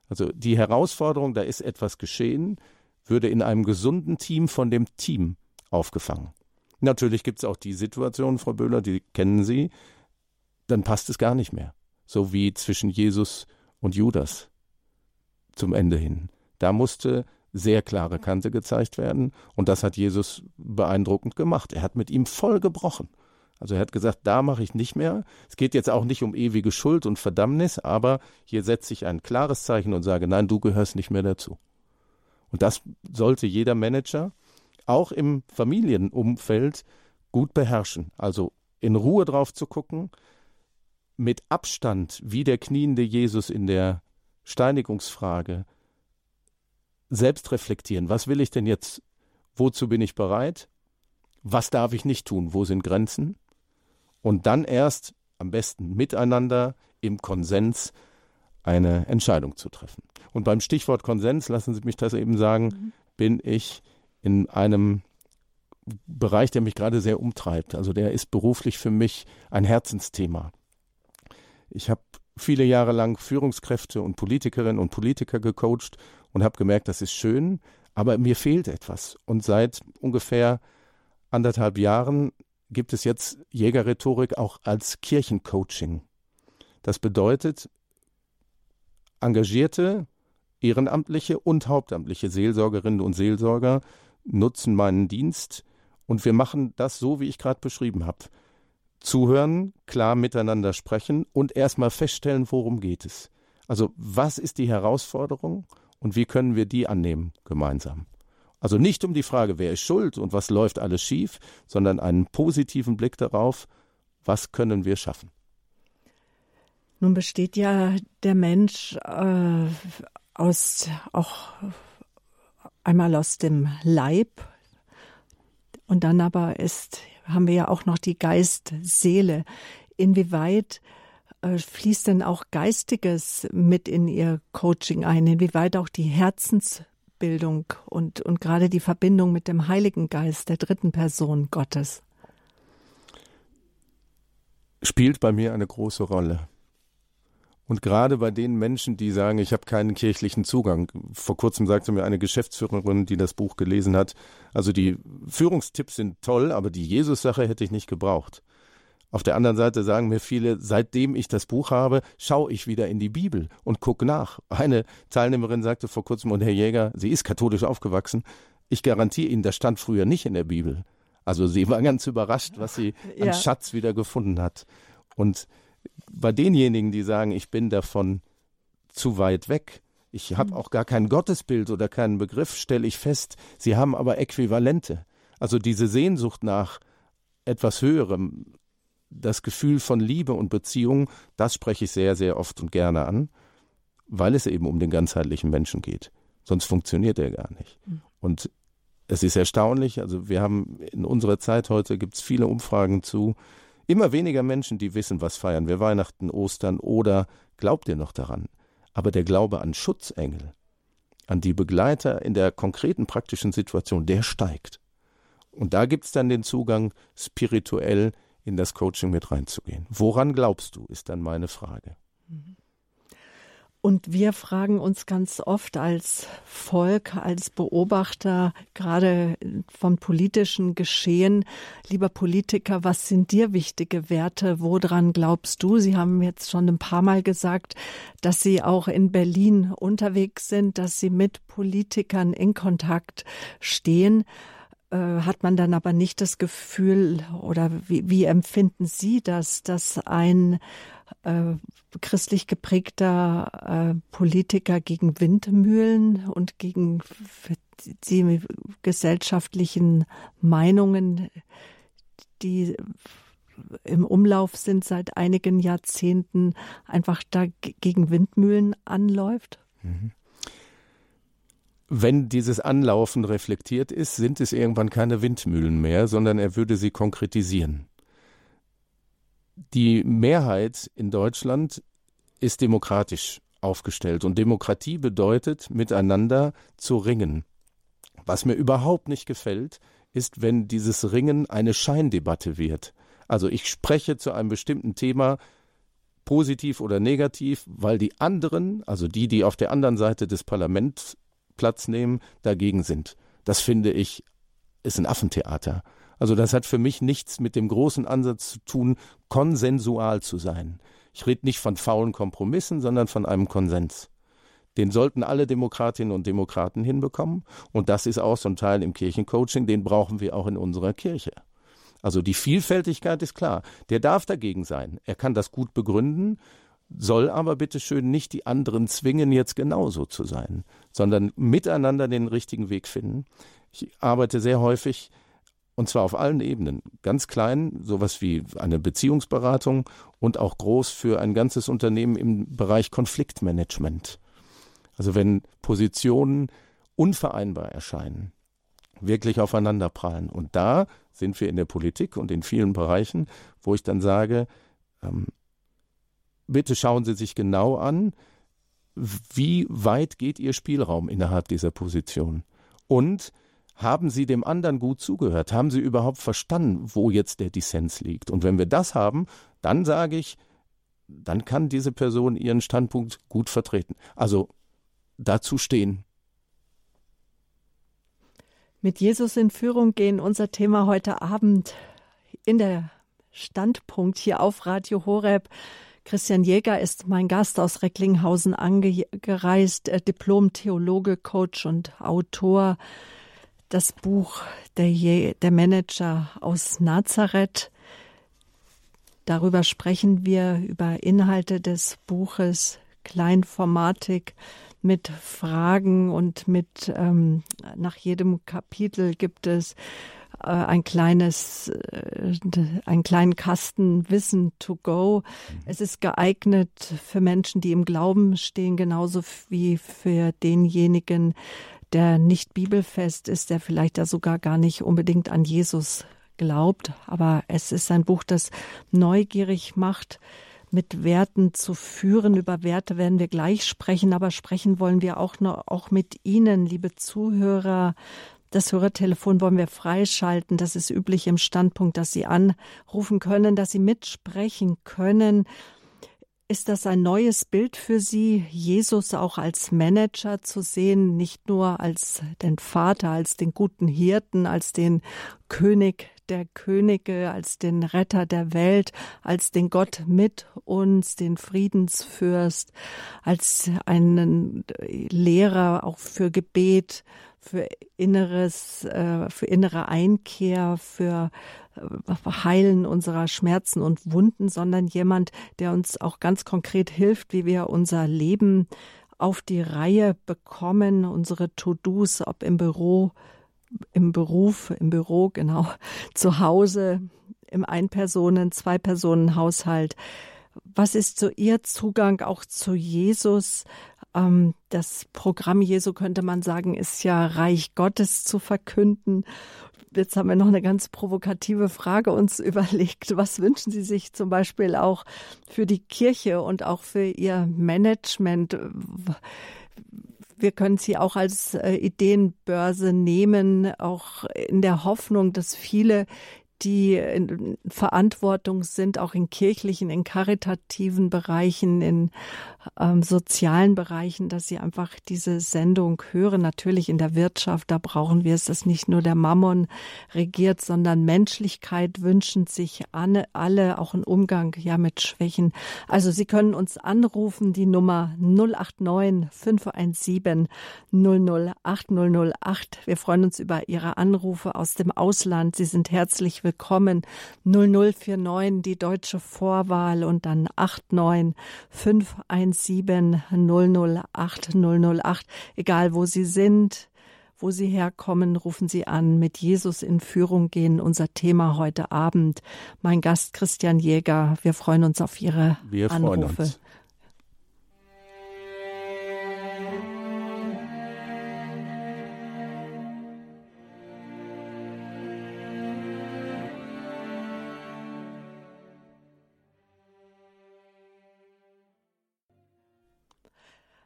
S2: Also die Herausforderung, da ist etwas geschehen, würde in einem gesunden Team von dem Team aufgefangen. Natürlich gibt es auch die Situation, Frau Böhler, die kennen Sie, dann passt es gar nicht mehr. So wie zwischen Jesus und Judas zum Ende hin. Da musste sehr klare Kante gezeigt werden. Und das hat Jesus beeindruckend gemacht. Er hat mit ihm voll gebrochen. Also er hat gesagt, da mache ich nicht mehr. Es geht jetzt auch nicht um ewige Schuld und Verdammnis, aber hier setze ich ein klares Zeichen und sage, nein, du gehörst nicht mehr dazu. Und das sollte jeder Manager auch im Familienumfeld gut beherrschen. Also in Ruhe drauf zu gucken, mit Abstand, wie der kniende Jesus in der Steinigungsfrage, selbst reflektieren. Was will ich denn jetzt? Wozu bin ich bereit? Was darf ich nicht tun? Wo sind Grenzen? Und dann erst am besten miteinander im Konsens eine Entscheidung zu treffen. Und beim Stichwort Konsens, lassen Sie mich das eben sagen, mhm. bin ich in einem Bereich, der mich gerade sehr umtreibt. Also der ist beruflich für mich ein Herzensthema. Ich habe viele Jahre lang Führungskräfte und Politikerinnen und Politiker gecoacht und habe gemerkt, das ist schön, aber mir fehlt etwas. Und seit ungefähr anderthalb Jahren gibt es jetzt Jägerrhetorik auch als Kirchencoaching. Das bedeutet, engagierte, ehrenamtliche und hauptamtliche Seelsorgerinnen und Seelsorger nutzen meinen Dienst und wir machen das so, wie ich gerade beschrieben habe. Zuhören, klar miteinander sprechen und erstmal feststellen, worum geht es. Also was ist die Herausforderung und wie können wir die annehmen gemeinsam. Also nicht um die Frage, wer ist schuld und was läuft alles schief, sondern einen positiven Blick darauf, was können wir schaffen.
S1: Nun besteht ja der Mensch äh, aus auch einmal aus dem Leib und dann aber ist haben wir ja auch noch die Geist Seele. Inwieweit äh, fließt denn auch Geistiges mit in Ihr Coaching ein? Inwieweit auch die Herzensbildung und, und gerade die Verbindung mit dem Heiligen Geist, der dritten Person Gottes?
S2: Spielt bei mir eine große Rolle. Und gerade bei den Menschen, die sagen, ich habe keinen kirchlichen Zugang. Vor kurzem sagte mir eine Geschäftsführerin, die das Buch gelesen hat, also die Führungstipps sind toll, aber die Jesus-Sache hätte ich nicht gebraucht. Auf der anderen Seite sagen mir viele, seitdem ich das Buch habe, schaue ich wieder in die Bibel und gucke nach. Eine Teilnehmerin sagte vor kurzem, und Herr Jäger, sie ist katholisch aufgewachsen, ich garantiere Ihnen, das stand früher nicht in der Bibel. Also sie war ganz überrascht, was sie ja. an Schatz wieder gefunden hat. Und bei denjenigen, die sagen, ich bin davon zu weit weg, ich habe mhm. auch gar kein Gottesbild oder keinen Begriff, stelle ich fest, sie haben aber Äquivalente. Also diese Sehnsucht nach etwas Höherem, das Gefühl von Liebe und Beziehung, das spreche ich sehr, sehr oft und gerne an, weil es eben um den ganzheitlichen Menschen geht. Sonst funktioniert er gar nicht. Mhm. Und es ist erstaunlich, also wir haben in unserer Zeit heute gibt es viele Umfragen zu, Immer weniger Menschen, die wissen, was feiern wir Weihnachten, Ostern oder glaubt ihr noch daran? Aber der Glaube an Schutzengel, an die Begleiter in der konkreten praktischen Situation, der steigt. Und da gibt es dann den Zugang, spirituell in das Coaching mit reinzugehen. Woran glaubst du, ist dann meine Frage. Mhm.
S1: Und wir fragen uns ganz oft als Volk, als Beobachter, gerade von politischen Geschehen, lieber Politiker, was sind dir wichtige Werte? Woran glaubst du? Sie haben jetzt schon ein paar Mal gesagt, dass Sie auch in Berlin unterwegs sind, dass Sie mit Politikern in Kontakt stehen hat man dann aber nicht das Gefühl oder wie, wie empfinden Sie das, dass ein äh, christlich geprägter äh, Politiker gegen Windmühlen und gegen die gesellschaftlichen Meinungen, die im Umlauf sind seit einigen Jahrzehnten, einfach da gegen Windmühlen anläuft? Mhm.
S2: Wenn dieses Anlaufen reflektiert ist, sind es irgendwann keine Windmühlen mehr, sondern er würde sie konkretisieren. Die Mehrheit in Deutschland ist demokratisch aufgestellt und Demokratie bedeutet, miteinander zu ringen. Was mir überhaupt nicht gefällt, ist, wenn dieses Ringen eine Scheindebatte wird. Also ich spreche zu einem bestimmten Thema positiv oder negativ, weil die anderen, also die, die auf der anderen Seite des Parlaments Platz nehmen, dagegen sind. Das finde ich ist ein Affentheater. Also das hat für mich nichts mit dem großen Ansatz zu tun, konsensual zu sein. Ich rede nicht von faulen Kompromissen, sondern von einem Konsens. Den sollten alle Demokratinnen und Demokraten hinbekommen. Und das ist auch so ein Teil im Kirchencoaching, den brauchen wir auch in unserer Kirche. Also die Vielfältigkeit ist klar. Der darf dagegen sein. Er kann das gut begründen, soll aber bitteschön nicht die anderen zwingen, jetzt genauso zu sein, sondern miteinander den richtigen Weg finden. Ich arbeite sehr häufig und zwar auf allen Ebenen. Ganz klein, sowas wie eine Beziehungsberatung und auch groß für ein ganzes Unternehmen im Bereich Konfliktmanagement. Also wenn Positionen unvereinbar erscheinen, wirklich aufeinanderprallen. Und da sind wir in der Politik und in vielen Bereichen, wo ich dann sage, ähm, bitte schauen Sie sich genau an, wie weit geht Ihr Spielraum innerhalb dieser Position. Und haben Sie dem anderen gut zugehört? Haben Sie überhaupt verstanden, wo jetzt der Dissens liegt? Und wenn wir das haben, dann sage ich, dann kann diese Person ihren Standpunkt gut vertreten. Also dazu stehen.
S1: Mit Jesus in Führung gehen, unser Thema heute Abend in der Standpunkt hier auf Radio Horeb. Christian Jäger ist mein Gast aus Recklinghausen angereist, äh, Diplom-Theologe, Coach und Autor. Das Buch der, Je der Manager aus Nazareth. Darüber sprechen wir, über Inhalte des Buches, Kleinformatik, mit Fragen und mit ähm, nach jedem Kapitel gibt es ein kleines, äh, einen kleinen Kasten Wissen to go. Es ist geeignet für Menschen, die im Glauben stehen, genauso wie für denjenigen, der nicht bibelfest ist, der vielleicht da sogar gar nicht unbedingt an Jesus glaubt. Aber es ist ein Buch, das neugierig macht, mit Werten zu führen. Über Werte werden wir gleich sprechen, aber sprechen wollen wir auch noch, auch mit Ihnen, liebe Zuhörer. Das Hörertelefon wollen wir freischalten. Das ist üblich im Standpunkt, dass Sie anrufen können, dass Sie mitsprechen können. Ist das ein neues Bild für Sie, Jesus auch als Manager zu sehen, nicht nur als den Vater, als den guten Hirten, als den König der Könige, als den Retter der Welt, als den Gott mit uns, den Friedensfürst, als einen Lehrer auch für Gebet, für inneres, äh, für innere Einkehr, für äh, Heilen unserer Schmerzen und Wunden, sondern jemand, der uns auch ganz konkret hilft, wie wir unser Leben auf die Reihe bekommen, unsere To-Dos, ob im Büro, im Beruf, im Büro, *laughs* genau, zu Hause, im Ein-Personen-, Zwei-Personen-Haushalt. Was ist so Ihr Zugang auch zu Jesus? Ähm, das Programm Jesu könnte man sagen, ist ja Reich Gottes zu verkünden. Jetzt haben wir noch eine ganz provokative Frage uns *laughs* überlegt. Was wünschen Sie sich zum Beispiel auch für die Kirche und auch für Ihr Management? Wir können sie auch als äh, Ideenbörse nehmen, auch in der Hoffnung, dass viele die in Verantwortung sind, auch in kirchlichen, in karitativen Bereichen, in ähm, sozialen Bereichen, dass sie einfach diese Sendung hören. Natürlich in der Wirtschaft, da brauchen wir es, dass nicht nur der Mammon regiert, sondern Menschlichkeit wünschen sich alle, alle auch einen Umgang ja mit Schwächen. Also Sie können uns anrufen, die Nummer 089 517 008 008. Wir freuen uns über Ihre Anrufe aus dem Ausland. Sie sind herzlich willkommen. 0049, die deutsche Vorwahl und dann 89 517 017 008 008. Egal wo Sie sind, wo Sie herkommen, rufen Sie an. Mit Jesus in Führung gehen unser Thema heute Abend. Mein Gast Christian Jäger. Wir freuen uns auf Ihre Wir Anrufe.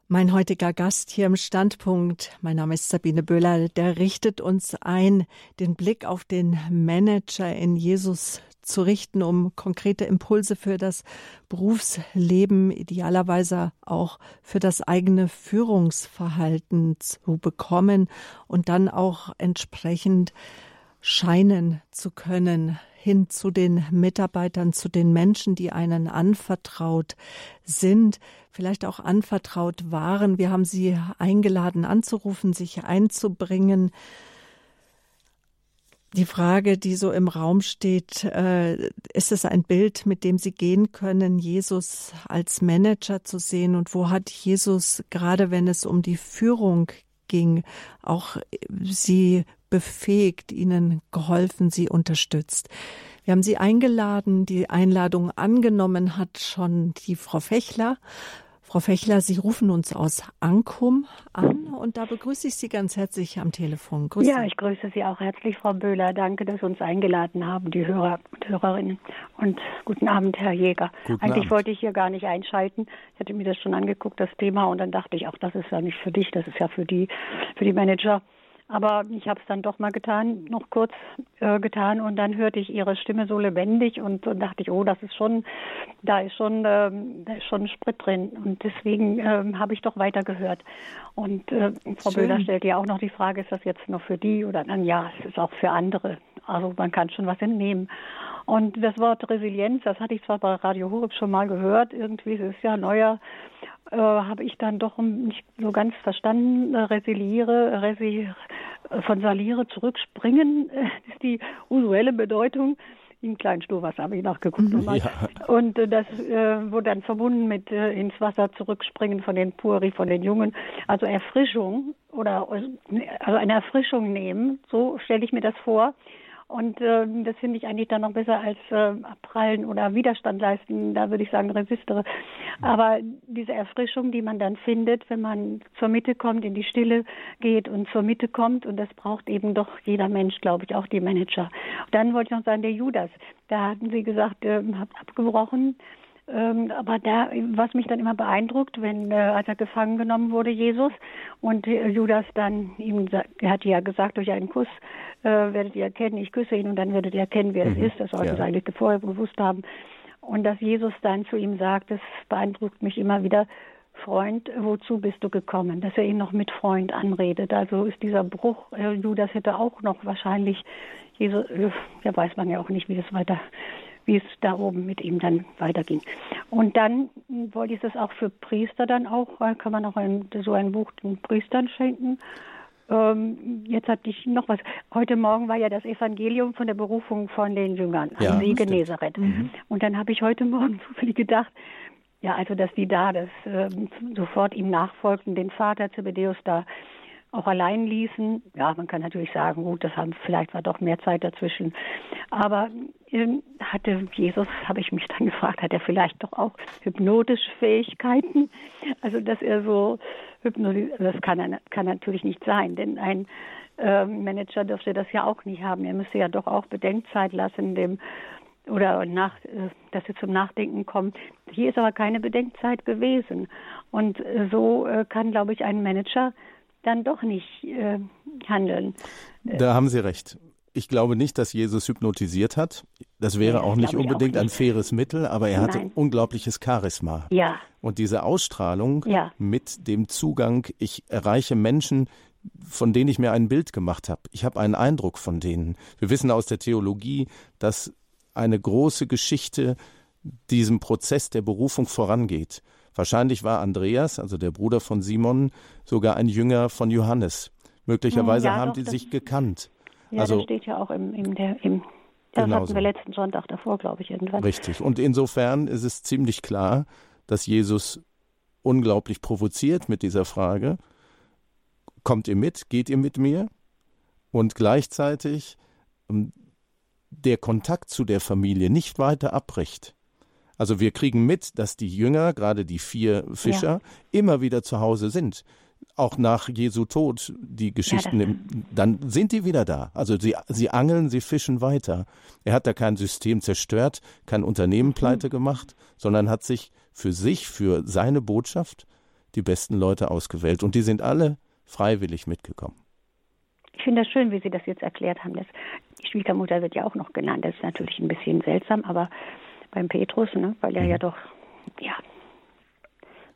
S1: Mein heutiger Gast hier im Standpunkt, mein Name ist Sabine Böhler, der richtet uns ein, den Blick auf den Manager in Jesus zu richten, um konkrete Impulse für das Berufsleben, idealerweise auch für das eigene Führungsverhalten zu bekommen und dann auch entsprechend scheinen zu können hin zu den Mitarbeitern, zu den Menschen, die einen anvertraut sind, vielleicht auch anvertraut waren. Wir haben sie eingeladen anzurufen, sich einzubringen. Die Frage, die so im Raum steht, äh, ist es ein Bild, mit dem Sie gehen können, Jesus als Manager zu sehen? Und wo hat Jesus, gerade wenn es um die Führung ging, auch Sie befähigt, ihnen geholfen, sie unterstützt. Wir haben sie eingeladen, die Einladung angenommen hat schon die Frau Fechler. Frau Fechler, Sie rufen uns aus Ankum an und da begrüße ich Sie ganz herzlich am Telefon.
S3: Grüß ja, ich grüße Sie auch herzlich, Frau Böhler. Danke, dass Sie uns eingeladen haben, die Hörer und Hörerinnen. Und guten Abend, Herr Jäger. Guten Eigentlich Abend. wollte ich hier gar nicht einschalten. Ich hatte mir das schon angeguckt, das Thema, und dann dachte ich, auch das ist ja nicht für dich, das ist ja für die, für die Manager. Aber ich habe es dann doch mal getan, noch kurz äh, getan und dann hörte ich ihre Stimme so lebendig und, und dachte ich, oh, das ist schon, da ist schon, ähm, da ist schon Sprit drin und deswegen ähm, habe ich doch weiter gehört. Und äh, Frau Schön. Böhler stellt ja auch noch die Frage, ist das jetzt nur für die oder dann ja, es ist auch für andere. Also man kann schon was entnehmen. Und das Wort Resilienz, das hatte ich zwar bei Radio Horeb schon mal gehört, irgendwie ist es ja neuer, äh, habe ich dann doch nicht so ganz verstanden. Äh, resiliere, resi, äh, von saliere zurückspringen *laughs* ist die usuelle Bedeutung. In kleinen Stowas habe ich nachgeguckt. Ja. Und äh, das wurde dann verbunden mit ins Wasser zurückspringen von den Puri, von den Jungen. Also Erfrischung oder also eine Erfrischung nehmen, so stelle ich mir das vor. Und äh, das finde ich eigentlich dann noch besser als äh, abprallen oder Widerstand leisten. Da würde ich sagen, resistere. Aber diese Erfrischung, die man dann findet, wenn man zur Mitte kommt, in die Stille geht und zur Mitte kommt, und das braucht eben doch jeder Mensch, glaube ich, auch die Manager. Und dann wollte ich noch sagen, der Judas, da hatten Sie gesagt, äh, abgebrochen. Ähm, aber da, was mich dann immer beeindruckt, wenn, äh, als er gefangen genommen wurde, Jesus, und äh, Judas dann ihm, er hat ja gesagt, durch einen Kuss äh, werdet ihr erkennen, ich küsse ihn und dann werdet ihr erkennen, wer mhm. es ist. Das sollte ja. sie eigentlich vorher gewusst haben. Und dass Jesus dann zu ihm sagt, das beeindruckt mich immer wieder, Freund, wozu bist du gekommen? Dass er ihn noch mit Freund anredet. Also ist dieser Bruch, äh, Judas hätte auch noch wahrscheinlich, Jesus, äh, ja weiß man ja auch nicht, wie das weiter wie es da oben mit ihm dann weiterging. Und dann wollte ich das auch für Priester dann auch, kann man auch ein, so ein Buch den Priestern schenken. Ähm, jetzt hatte ich noch was. Heute Morgen war ja das Evangelium von der Berufung von den Jüngern ja, am See Genezareth. Mhm. Und dann habe ich heute Morgen *laughs* zufällig gedacht, ja, also dass die da das äh, sofort ihm nachfolgten, den Vater Zebedeus da auch allein ließen. Ja, man kann natürlich sagen, gut, das haben vielleicht war doch mehr Zeit dazwischen. Aber äh, hatte Jesus, habe ich mich dann *laughs* gefragt, hat er vielleicht doch auch hypnotische Fähigkeiten? Also dass er so hypnotisiert, das kann kann natürlich nicht sein, denn ein äh, Manager dürfte das ja auch nicht haben. Er müsste ja doch auch Bedenkzeit lassen, dem oder nach, äh, dass sie zum Nachdenken kommen. Hier ist aber keine Bedenkzeit gewesen. Und äh, so äh, kann, glaube ich, ein Manager dann doch nicht äh, handeln.
S2: Da haben Sie recht. Ich glaube nicht, dass Jesus hypnotisiert hat. Das wäre ja, auch nicht unbedingt auch nicht. ein faires Mittel, aber er hatte Nein. unglaubliches Charisma.
S3: Ja.
S2: Und diese Ausstrahlung ja. mit dem Zugang, ich erreiche Menschen, von denen ich mir ein Bild gemacht habe. Ich habe einen Eindruck von denen. Wir wissen aus der Theologie, dass eine große Geschichte diesem Prozess der Berufung vorangeht. Wahrscheinlich war Andreas, also der Bruder von Simon, sogar ein Jünger von Johannes. Möglicherweise ja, haben doch, die sich gekannt.
S3: Ja, also, das steht ja auch im, im, der, im das hatten wir letzten Sonntag davor, glaube ich, irgendwann.
S2: Richtig. Und insofern ist es ziemlich klar, dass Jesus unglaublich provoziert mit dieser Frage. Kommt ihr mit? Geht ihr mit mir? Und gleichzeitig ähm, der Kontakt zu der Familie nicht weiter abbricht. Also wir kriegen mit, dass die Jünger, gerade die vier Fischer, ja. immer wieder zu Hause sind. Auch nach Jesu Tod, die Geschichten, ja, im, dann sind die wieder da. Also sie, sie angeln, sie fischen weiter. Er hat da kein System zerstört, kein Unternehmen mhm. pleite mhm. gemacht, sondern hat sich für sich, für seine Botschaft die besten Leute ausgewählt. Und die sind alle freiwillig mitgekommen.
S3: Ich finde das schön, wie Sie das jetzt erklärt haben. Das, die Schwiegermutter wird ja auch noch genannt. Das ist natürlich ein bisschen seltsam, aber beim Petrus, ne? weil er mhm. ja doch, ja,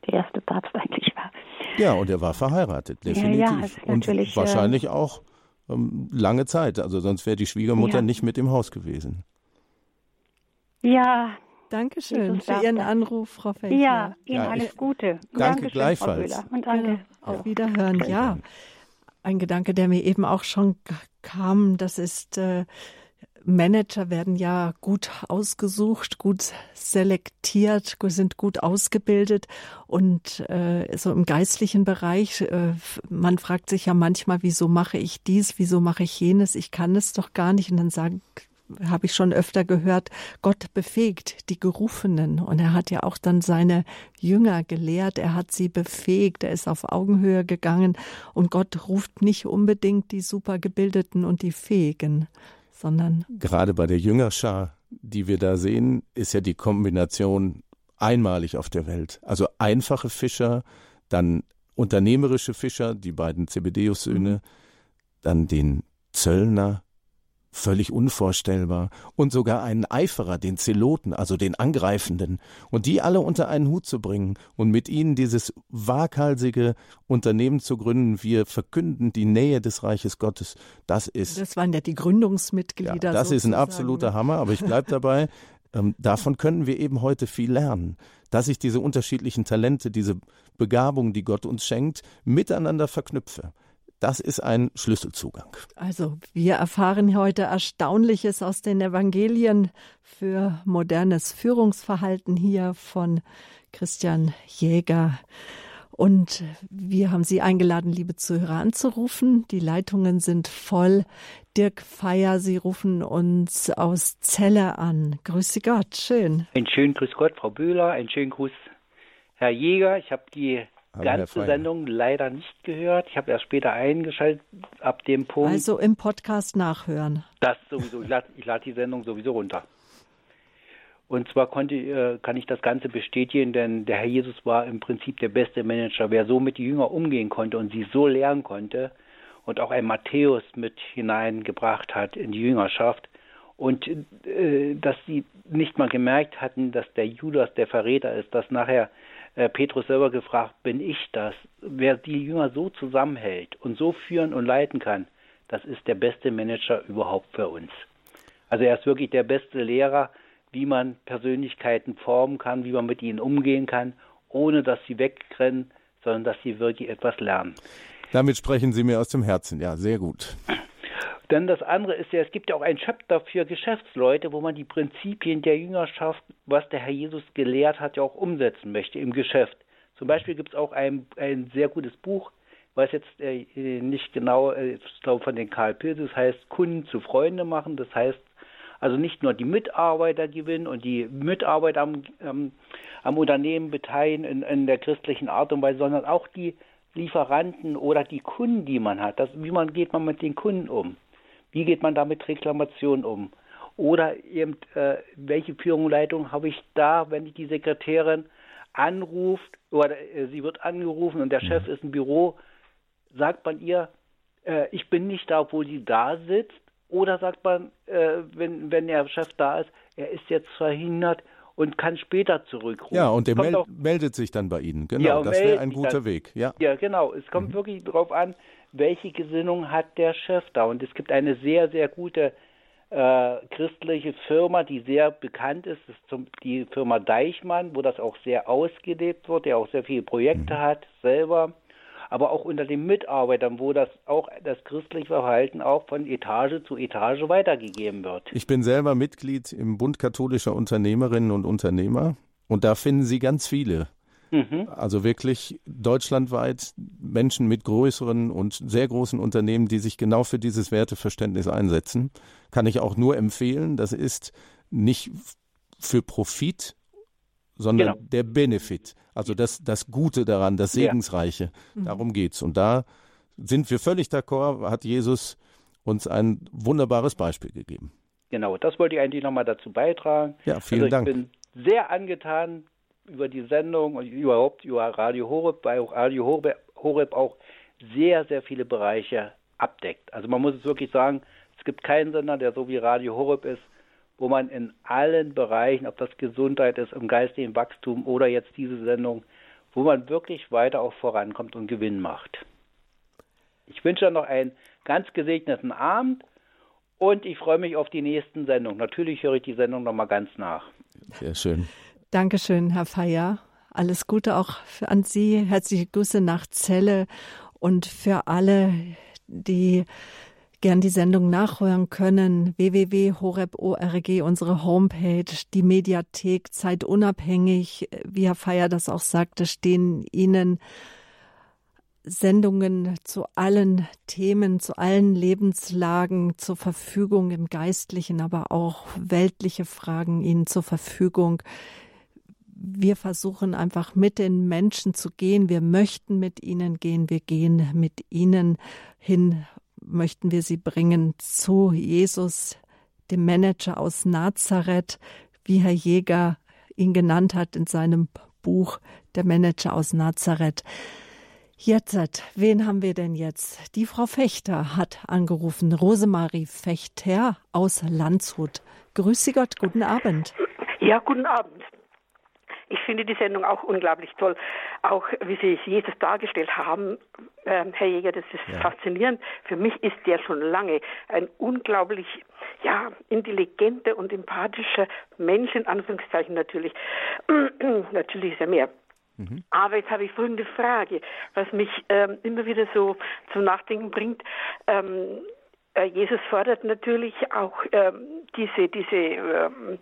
S3: der erste Papst *laughs* eigentlich war.
S2: Ja, und er war verheiratet, definitiv. Ja, ja, und äh, wahrscheinlich äh, auch ähm, lange Zeit. Also sonst wäre die Schwiegermutter ja. nicht mit im Haus gewesen.
S3: Ja.
S1: Dankeschön für Ihren Anruf, Frau Fechner.
S3: Ja, Ihnen ja, alles Gute.
S2: Danke Dankeschön, gleichfalls.
S3: Und danke.
S1: Auf Wiederhören, ja. Ein Gedanke, der mir eben auch schon kam, das ist äh, Manager werden ja gut ausgesucht, gut selektiert, sind gut ausgebildet und äh, so im geistlichen Bereich, äh, man fragt sich ja manchmal, wieso mache ich dies, wieso mache ich jenes, ich kann es doch gar nicht. Und dann sagen habe ich schon öfter gehört, Gott befähigt die Gerufenen. Und er hat ja auch dann seine Jünger gelehrt, er hat sie befähigt, er ist auf Augenhöhe gegangen. Und Gott ruft nicht unbedingt die Supergebildeten und die Fähigen, sondern.
S2: Gerade bei der Jüngerschar, die wir da sehen, ist ja die Kombination einmalig auf der Welt. Also einfache Fischer, dann unternehmerische Fischer, die beiden Zebedeus-Söhne, dann den Zöllner, völlig unvorstellbar, und sogar einen Eiferer, den Zeloten, also den Angreifenden, und die alle unter einen Hut zu bringen und mit ihnen dieses waghalsige Unternehmen zu gründen, wir verkünden die Nähe des Reiches Gottes, das ist.
S1: Das waren ja die Gründungsmitglieder.
S2: Ja, das sozusagen. ist ein absoluter Hammer, aber ich bleibe dabei, *laughs* ähm, davon können wir eben heute viel lernen, dass ich diese unterschiedlichen Talente, diese Begabung, die Gott uns schenkt, miteinander verknüpfe. Das ist ein Schlüsselzugang.
S1: Also wir erfahren heute Erstaunliches aus den Evangelien für modernes Führungsverhalten hier von Christian Jäger. Und wir haben Sie eingeladen, liebe Zuhörer, anzurufen. Die Leitungen sind voll. Dirk Feier, Sie rufen uns aus Celle an. Grüße Gott, schön.
S4: Ein schönen Grüß Gott, Frau Böhler. Ein schönen Gruß, Herr Jäger. Ich habe die ganze Sendung leider nicht gehört. Ich habe erst später eingeschaltet ab dem Punkt.
S1: Also im Podcast nachhören.
S4: Das sowieso. Ich lade lad die Sendung sowieso runter. Und zwar konnte, äh, kann ich das Ganze bestätigen, denn der Herr Jesus war im Prinzip der beste Manager. Wer so mit den Jüngern umgehen konnte und sie so lernen konnte und auch ein Matthäus mit hineingebracht hat in die Jüngerschaft und äh, dass sie nicht mal gemerkt hatten, dass der Judas der Verräter ist, dass nachher äh, Petrus selber gefragt, bin ich das? Wer die Jünger so zusammenhält und so führen und leiten kann, das ist der beste Manager überhaupt für uns. Also er ist wirklich der beste Lehrer, wie man Persönlichkeiten formen kann, wie man mit ihnen umgehen kann, ohne dass sie wegrennen, sondern dass sie wirklich etwas lernen.
S2: Damit sprechen Sie mir aus dem Herzen, ja, sehr gut.
S4: Denn das andere ist ja, es gibt ja auch ein Chapter für Geschäftsleute, wo man die Prinzipien der Jüngerschaft, was der Herr Jesus gelehrt hat, ja auch umsetzen möchte im Geschäft. Zum Beispiel gibt es auch ein, ein sehr gutes Buch, weiß jetzt äh, nicht genau, äh, ich glaube von den Karl Pilz, das heißt Kunden zu Freunde machen, das heißt also nicht nur die Mitarbeiter gewinnen und die Mitarbeiter am, ähm, am Unternehmen beteiligen in, in, der christlichen Art und Weise, sondern auch die Lieferanten oder die Kunden, die man hat. Das, wie man geht man mit den Kunden um? Wie geht man da mit Reklamationen um? Oder eben, äh, welche Führungsleitung habe ich da, wenn die Sekretärin anruft oder äh, sie wird angerufen und der Chef mhm. ist im Büro, sagt man ihr, äh, ich bin nicht da, obwohl sie da sitzt, oder sagt man, äh, wenn, wenn der Chef da ist, er ist jetzt verhindert und kann später zurückrufen.
S2: Ja, und der mel auch, meldet sich dann bei Ihnen. Genau, ja, das wäre ein guter dann, Weg. Ja.
S4: ja, genau. Es kommt mhm. wirklich darauf an, welche Gesinnung hat der Chef da. Und es gibt eine sehr, sehr gute äh, christliche Firma, die sehr bekannt ist. Das ist zum, die Firma Deichmann, wo das auch sehr ausgelebt wird, der auch sehr viele Projekte mhm. hat selber aber auch unter den Mitarbeitern, wo das auch das christliche Verhalten auch von Etage zu Etage weitergegeben wird.
S2: Ich bin selber Mitglied im Bund katholischer Unternehmerinnen und Unternehmer und da finden Sie ganz viele. Mhm. Also wirklich deutschlandweit Menschen mit größeren und sehr großen Unternehmen, die sich genau für dieses Werteverständnis einsetzen. Kann ich auch nur empfehlen. Das ist nicht für Profit, sondern genau. der Benefit, also das, das Gute daran, das Segensreiche. Ja. Mhm. Darum geht's. Und da sind wir völlig d'accord, hat Jesus uns ein wunderbares Beispiel gegeben.
S4: Genau, das wollte ich eigentlich nochmal dazu beitragen.
S2: Ja, vielen
S4: also ich
S2: Dank.
S4: Ich bin sehr angetan über die Sendung und überhaupt über Radio Horeb, weil auch Radio Horeb, Horeb auch sehr, sehr viele Bereiche abdeckt. Also man muss es wirklich sagen, es gibt keinen Sender, der so wie Radio Horeb ist, wo man in allen Bereichen, ob das Gesundheit ist, im geistigen Wachstum oder jetzt diese Sendung, wo man wirklich weiter auch vorankommt und Gewinn macht. Ich wünsche dann noch einen ganz gesegneten Abend und ich freue mich auf die nächsten Sendungen. Natürlich höre ich die Sendung nochmal ganz nach.
S2: Sehr schön.
S1: Dankeschön, Herr Feier. Alles Gute auch an Sie. Herzliche Grüße nach Celle und für alle, die gern die Sendung nachhören können. www.horeb.org, unsere Homepage, die Mediathek, zeitunabhängig. Wie Herr Feier das auch sagte, stehen Ihnen Sendungen zu allen Themen, zu allen Lebenslagen zur Verfügung im Geistlichen, aber auch weltliche Fragen Ihnen zur Verfügung. Wir versuchen einfach mit den Menschen zu gehen. Wir möchten mit ihnen gehen. Wir gehen mit ihnen hin möchten wir Sie bringen zu Jesus, dem Manager aus Nazareth, wie Herr Jäger ihn genannt hat in seinem Buch Der Manager aus Nazareth. Jetzt, wen haben wir denn jetzt? Die Frau Fechter hat angerufen, Rosemarie Fechter aus Landshut. Grüße Gott, guten Abend.
S5: Ja, guten Abend. Ich finde die Sendung auch unglaublich toll. Auch wie Sie Jesus dargestellt haben, äh, Herr Jäger, das ist ja. faszinierend. Für mich ist der schon lange ein unglaublich ja, intelligenter und empathischer Mensch, in Anführungszeichen natürlich. *clears throat* natürlich ist er mehr. Mhm. Aber jetzt habe ich folgende Frage, was mich ähm, immer wieder so zum Nachdenken bringt. Ähm, äh, Jesus fordert natürlich auch ähm, diese, diese ähm,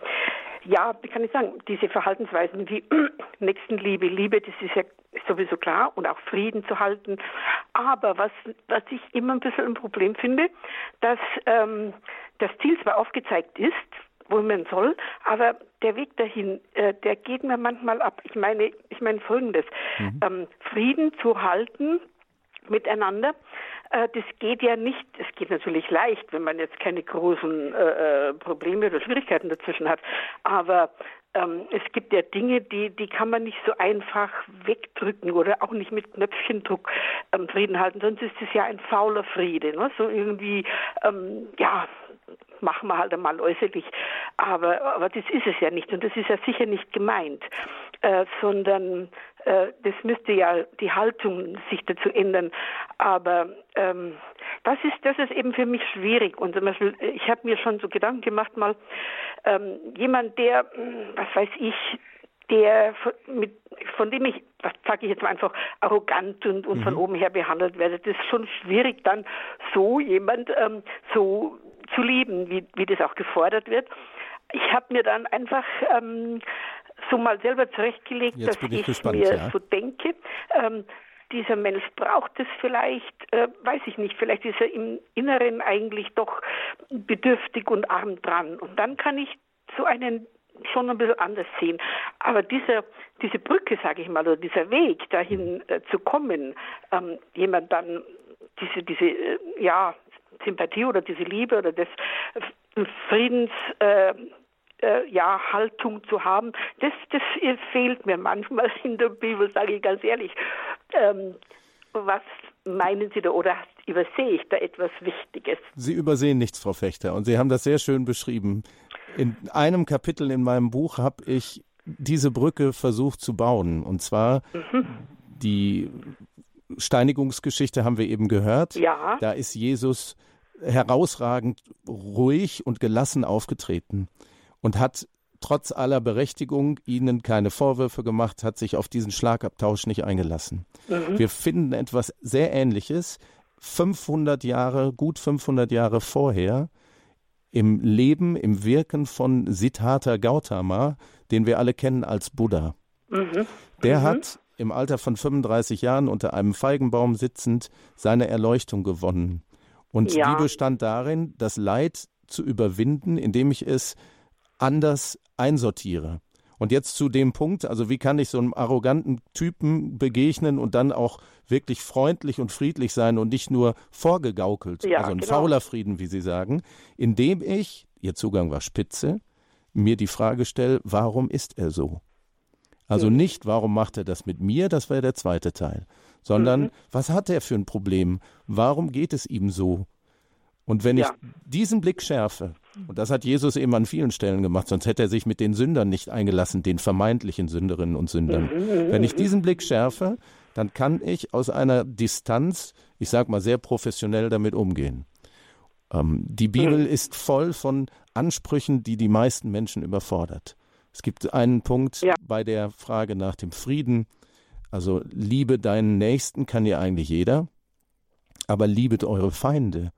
S5: ja, wie kann ich sagen, diese Verhaltensweisen wie *clears throat* Nächstenliebe, Liebe, das ist ja sowieso klar und auch Frieden zu halten. Aber was, was ich immer ein bisschen ein Problem finde, dass ähm, das Ziel zwar aufgezeigt ist, wo man soll, aber der Weg dahin, äh, der geht mir manchmal ab. Ich meine, ich meine Folgendes: mhm. ähm, Frieden zu halten miteinander. Äh, das geht ja nicht, es geht natürlich leicht, wenn man jetzt keine großen äh, äh, Probleme oder Schwierigkeiten dazwischen hat. Aber ähm, es gibt ja Dinge, die, die kann man nicht so einfach wegdrücken oder auch nicht mit Knöpfchendruck ähm, Frieden halten, sonst ist es ja ein fauler Friede. Ne? So irgendwie, ähm, ja, machen wir halt einmal äußerlich. Aber, aber das ist es ja nicht und das ist ja sicher nicht gemeint, äh, sondern äh, das müsste ja die Haltung sich dazu ändern. Aber ähm, das ist das ist eben für mich schwierig. Und zum Beispiel, ich habe mir schon so Gedanken gemacht, mal ähm, jemand, der, was weiß ich, der von, mit, von dem ich, das sage ich jetzt mal einfach, arrogant und, und mhm. von oben her behandelt werde, das ist schon schwierig, dann so jemand ähm, so zu lieben, wie, wie das auch gefordert wird. Ich habe mir dann einfach ähm, so mal selber zurechtgelegt, Jetzt dass ich, gespannt, mir ja. so denke. Ähm, dieser Mensch braucht es vielleicht, äh, weiß ich nicht, vielleicht ist er im Inneren eigentlich doch bedürftig und arm dran. Und dann kann ich so einen schon ein bisschen anders sehen. Aber diese, diese Brücke, sage ich mal, oder dieser Weg dahin äh, zu kommen, ähm, jemand dann diese, diese, äh, ja, Sympathie oder diese Liebe oder des Friedens, äh, ja, Haltung zu haben, das, das fehlt mir manchmal in der Bibel, sage ich ganz ehrlich. Ähm, was meinen Sie da oder übersehe ich da etwas Wichtiges?
S2: Sie übersehen nichts, Frau Fechter, und Sie haben das sehr schön beschrieben. In einem Kapitel in meinem Buch habe ich diese Brücke versucht zu bauen, und zwar mhm. die Steinigungsgeschichte haben wir eben gehört.
S5: Ja.
S2: Da ist Jesus herausragend ruhig und gelassen aufgetreten und hat trotz aller Berechtigung ihnen keine Vorwürfe gemacht, hat sich auf diesen Schlagabtausch nicht eingelassen. Mhm. Wir finden etwas sehr Ähnliches 500 Jahre, gut 500 Jahre vorher im Leben, im Wirken von Siddhartha Gautama, den wir alle kennen als Buddha. Mhm. Der mhm. hat im Alter von 35 Jahren unter einem Feigenbaum sitzend seine Erleuchtung gewonnen. Und ja. die bestand darin, das Leid zu überwinden, indem ich es anders einsortiere. Und jetzt zu dem Punkt, also wie kann ich so einem arroganten Typen begegnen und dann auch wirklich freundlich und friedlich sein und nicht nur vorgegaukelt, ja, also ein genau. fauler Frieden, wie Sie sagen, indem ich, Ihr Zugang war spitze, mir die Frage stelle, warum ist er so? Also mhm. nicht, warum macht er das mit mir, das wäre der zweite Teil, sondern mhm. was hat er für ein Problem? Warum geht es ihm so? Und wenn ja. ich diesen Blick schärfe, und das hat Jesus eben an vielen Stellen gemacht, sonst hätte er sich mit den Sündern nicht eingelassen, den vermeintlichen Sünderinnen und Sündern. Mhm. Wenn ich diesen Blick schärfe, dann kann ich aus einer Distanz, ich sag mal sehr professionell damit umgehen. Ähm, die Bibel mhm. ist voll von Ansprüchen, die die meisten Menschen überfordert. Es gibt einen Punkt ja. bei der Frage nach dem Frieden. Also liebe deinen Nächsten kann ja eigentlich jeder, aber liebet eure Feinde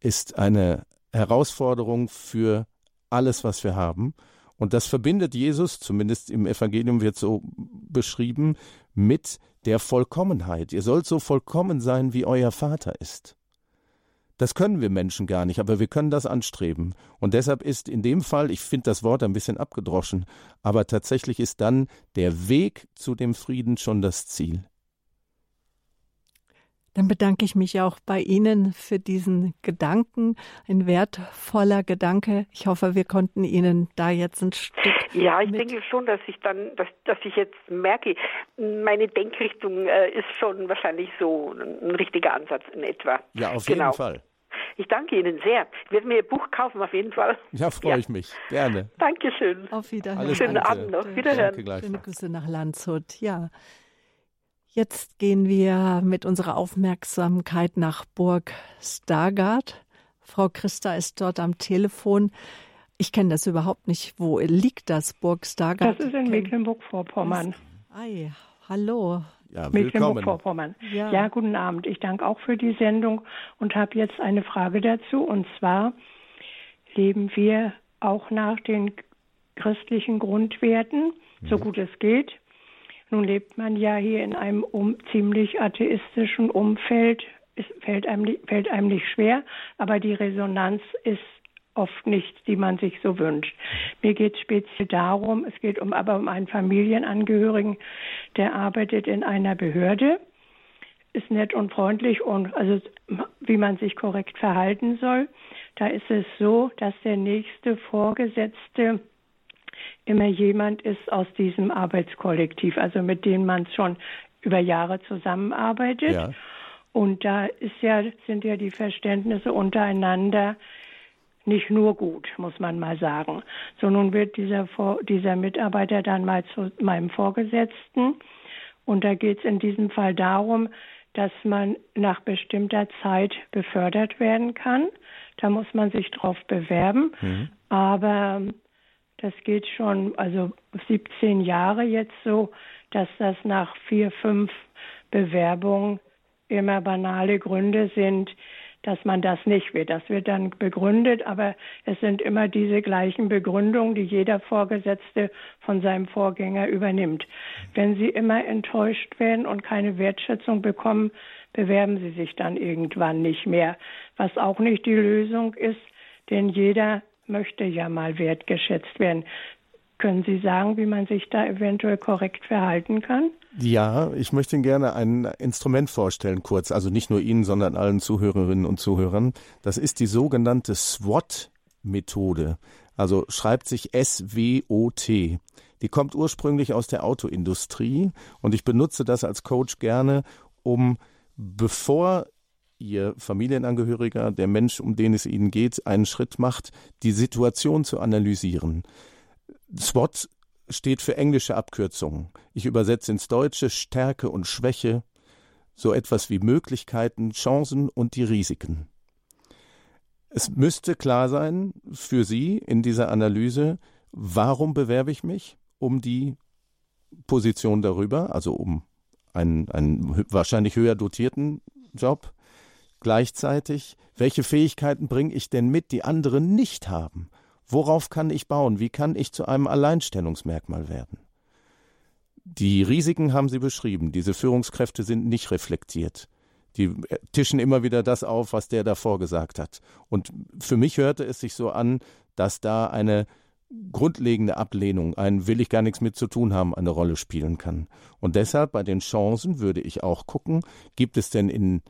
S2: ist eine Herausforderung für alles, was wir haben. Und das verbindet Jesus, zumindest im Evangelium wird so beschrieben, mit der Vollkommenheit. Ihr sollt so vollkommen sein, wie euer Vater ist. Das können wir Menschen gar nicht, aber wir können das anstreben. Und deshalb ist in dem Fall, ich finde das Wort ein bisschen abgedroschen, aber tatsächlich ist dann der Weg zu dem Frieden schon das Ziel.
S1: Dann bedanke ich mich auch bei Ihnen für diesen Gedanken, ein wertvoller Gedanke. Ich hoffe, wir konnten Ihnen da jetzt ein Stück.
S5: Ja, ich denke schon, dass ich dann, dass, dass ich jetzt merke, meine Denkrichtung äh, ist schon wahrscheinlich so ein, richtiger Ansatz in etwa.
S2: Ja, auf genau. jeden Fall.
S5: Ich danke Ihnen sehr. Ich werde mir Ihr Buch kaufen, auf jeden Fall.
S2: Ja, freue ja. ich mich. Gerne.
S5: Dankeschön.
S1: Auf Wiederhören.
S5: Alles Schönen Gute. Abend noch. Wiederhören.
S1: Schöne Grüße nach Landshut. Ja. Jetzt gehen wir mit unserer Aufmerksamkeit nach Burg Stargard. Frau Christa ist dort am Telefon. Ich kenne das überhaupt nicht. Wo liegt das, Burg Stargard?
S6: Das ist in Mecklenburg-Vorpommern.
S1: Ei, hallo.
S6: Ja, Mecklenburg-Vorpommern. Ja. ja, guten Abend. Ich danke auch für die Sendung und habe jetzt eine Frage dazu. Und zwar leben wir auch nach den christlichen Grundwerten, mhm. so gut es geht. Nun lebt man ja hier in einem um, ziemlich atheistischen Umfeld. Es fällt einem, fällt einem nicht schwer, aber die Resonanz ist oft nichts, die man sich so wünscht. Mir geht es speziell darum, es geht um aber um einen Familienangehörigen, der arbeitet in einer Behörde, ist nett und freundlich und also wie man sich korrekt verhalten soll. Da ist es so, dass der nächste Vorgesetzte immer jemand ist aus diesem Arbeitskollektiv, also mit dem man schon über Jahre zusammenarbeitet. Ja. Und da ja, sind ja die Verständnisse untereinander nicht nur gut, muss man mal sagen. So nun wird dieser, dieser Mitarbeiter dann mal zu meinem Vorgesetzten. Und da geht es in diesem Fall darum, dass man nach bestimmter Zeit befördert werden kann. Da muss man sich drauf bewerben. Mhm. Aber das geht schon, also 17 Jahre jetzt so, dass das nach vier, fünf Bewerbungen immer banale Gründe sind, dass man das nicht will. Das wird dann begründet, aber es sind immer diese gleichen Begründungen, die jeder Vorgesetzte von seinem Vorgänger übernimmt. Wenn Sie immer enttäuscht werden und keine Wertschätzung bekommen, bewerben Sie sich dann irgendwann nicht mehr. Was auch nicht die Lösung ist, denn jeder möchte ja mal wertgeschätzt werden. Können Sie sagen, wie man sich da eventuell korrekt verhalten kann?
S2: Ja, ich möchte Ihnen gerne ein Instrument vorstellen, kurz. Also nicht nur Ihnen, sondern allen Zuhörerinnen und Zuhörern. Das ist die sogenannte SWOT-Methode. Also schreibt sich S-W-O-T. Die kommt ursprünglich aus der Autoindustrie und ich benutze das als Coach gerne, um bevor Ihr Familienangehöriger, der Mensch, um den es Ihnen geht, einen Schritt macht, die Situation zu analysieren. SWOT steht für englische Abkürzungen. Ich übersetze ins Deutsche Stärke und Schwäche, so etwas wie Möglichkeiten, Chancen und die Risiken. Es müsste klar sein für Sie in dieser Analyse, warum bewerbe ich mich um die Position darüber, also um einen, einen wahrscheinlich höher dotierten Job, Gleichzeitig, welche Fähigkeiten bringe ich denn mit, die andere nicht haben? Worauf kann ich bauen? Wie kann ich zu einem Alleinstellungsmerkmal werden? Die Risiken haben Sie beschrieben. Diese Führungskräfte sind nicht reflektiert. Die tischen immer wieder das auf, was der davor gesagt hat. Und für mich hörte es sich so an, dass da eine grundlegende Ablehnung, ein will ich gar nichts mit zu tun haben, eine Rolle spielen kann. Und deshalb bei den Chancen würde ich auch gucken, gibt es denn in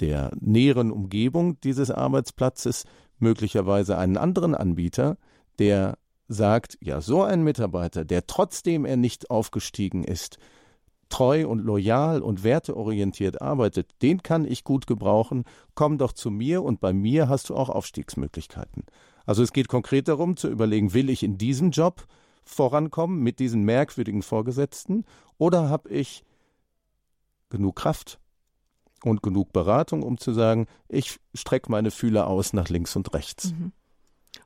S2: der näheren Umgebung dieses Arbeitsplatzes möglicherweise einen anderen Anbieter, der sagt, ja, so ein Mitarbeiter, der trotzdem er nicht aufgestiegen ist, treu und loyal und werteorientiert arbeitet, den kann ich gut gebrauchen, komm doch zu mir und bei mir hast du auch Aufstiegsmöglichkeiten. Also es geht konkret darum zu überlegen, will ich in diesem Job vorankommen mit diesen merkwürdigen Vorgesetzten oder habe ich genug Kraft, und genug Beratung, um zu sagen, ich strecke meine Fühler aus nach links und rechts. Mhm.